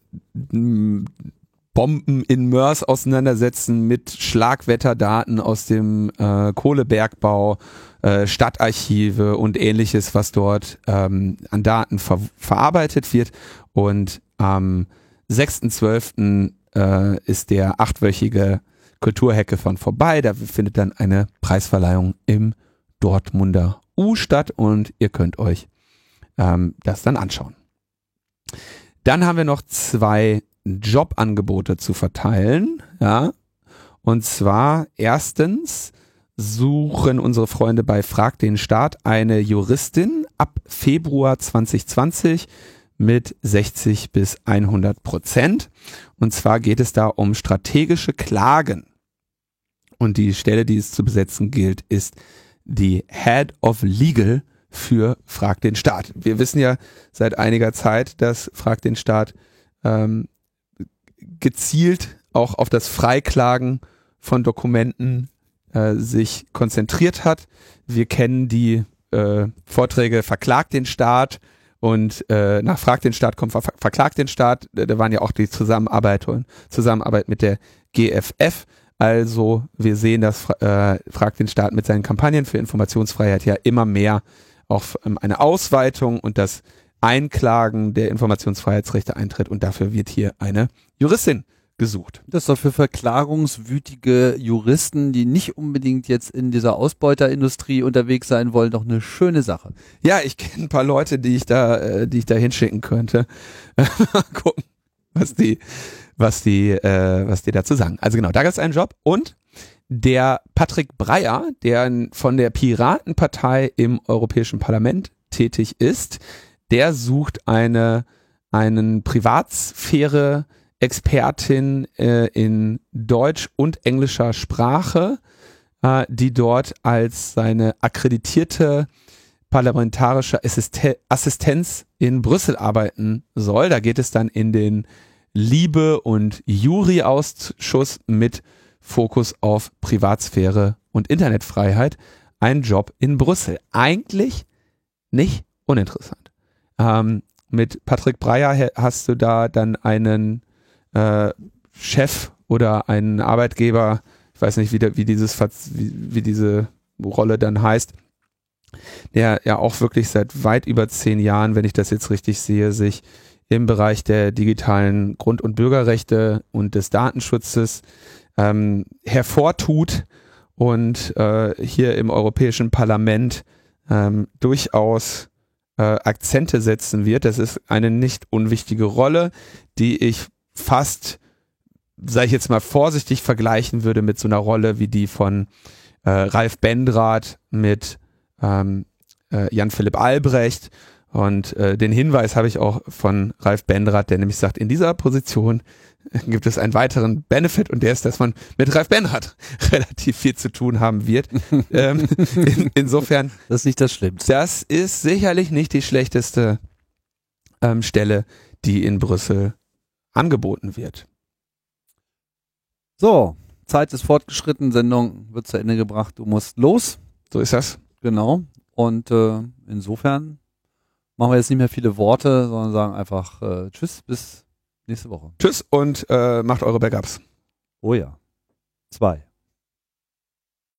Bomben in Mörs auseinandersetzen, mit Schlagwetterdaten aus dem äh, Kohlebergbau, äh, Stadtarchive und ähnliches, was dort ähm, an Daten ver verarbeitet wird. Und am 6.12. Äh, ist der achtwöchige Kulturhackathon vorbei. Da findet dann eine Preisverleihung im Dortmunder U statt und ihr könnt euch ähm, das dann anschauen. Dann haben wir noch zwei Jobangebote zu verteilen, ja. Und zwar erstens suchen unsere Freunde bei Frag den Staat eine Juristin ab Februar 2020 mit 60 bis 100 Prozent. Und zwar geht es da um strategische Klagen. Und die Stelle, die es zu besetzen gilt, ist die Head of Legal für Frag den Staat. Wir wissen ja seit einiger Zeit, dass Frag den Staat ähm, gezielt auch auf das Freiklagen von Dokumenten äh, sich konzentriert hat. Wir kennen die äh, Vorträge Verklagt den Staat und äh, nach Frag den Staat kommt Ver Verklagt den Staat. Da waren ja auch die Zusammenarbeit, Zusammenarbeit mit der GFF. Also wir sehen, dass äh, Frag den Staat mit seinen Kampagnen für Informationsfreiheit ja immer mehr auf ähm, eine Ausweitung und das Einklagen der Informationsfreiheitsrechte eintritt und dafür wird hier eine Juristin gesucht. Das ist doch für verklagungswütige Juristen, die nicht unbedingt jetzt in dieser Ausbeuterindustrie unterwegs sein wollen, doch eine schöne Sache. Ja, ich kenne ein paar Leute, die ich da, äh, die ich da hinschicken könnte. Mal gucken, was die, was die, äh, was die dazu sagen. Also genau, da gab es einen Job und der Patrick Breyer, der von der Piratenpartei im Europäischen Parlament tätig ist, der sucht eine, einen Privatsphäre Expertin äh, in Deutsch und englischer Sprache, äh, die dort als seine akkreditierte parlamentarische Assisten Assistenz in Brüssel arbeiten soll. Da geht es dann in den Liebe- und Jury-Ausschuss mit Fokus auf Privatsphäre und Internetfreiheit. Ein Job in Brüssel. Eigentlich nicht uninteressant. Ähm, mit Patrick Breyer hast du da dann einen äh, Chef oder einen Arbeitgeber, ich weiß nicht, wie, der, wie, dieses, wie, wie diese Rolle dann heißt, der ja auch wirklich seit weit über zehn Jahren, wenn ich das jetzt richtig sehe, sich im Bereich der digitalen Grund- und Bürgerrechte und des Datenschutzes ähm, hervortut und äh, hier im Europäischen Parlament ähm, durchaus äh, Akzente setzen wird. Das ist eine nicht unwichtige Rolle, die ich fast, sage ich jetzt mal vorsichtig, vergleichen würde mit so einer Rolle wie die von äh, Ralf Bendrath mit ähm, äh, Jan-Philipp Albrecht. Und äh, den Hinweis habe ich auch von Ralf Bendrath, der nämlich sagt, in dieser Position gibt es einen weiteren Benefit und der ist, dass man mit Ralf Benrath relativ viel zu tun haben wird. ähm, in, insofern. Das ist nicht das Schlimmste. Das ist sicherlich nicht die schlechteste ähm, Stelle, die in Brüssel angeboten wird. So, Zeit ist fortgeschritten, Sendung wird zu Ende gebracht, du musst los. So ist das. Genau. Und äh, insofern machen wir jetzt nicht mehr viele Worte, sondern sagen einfach äh, Tschüss, bis nächste Woche. Tschüss und äh, macht eure Backups. Oh ja. Zwei.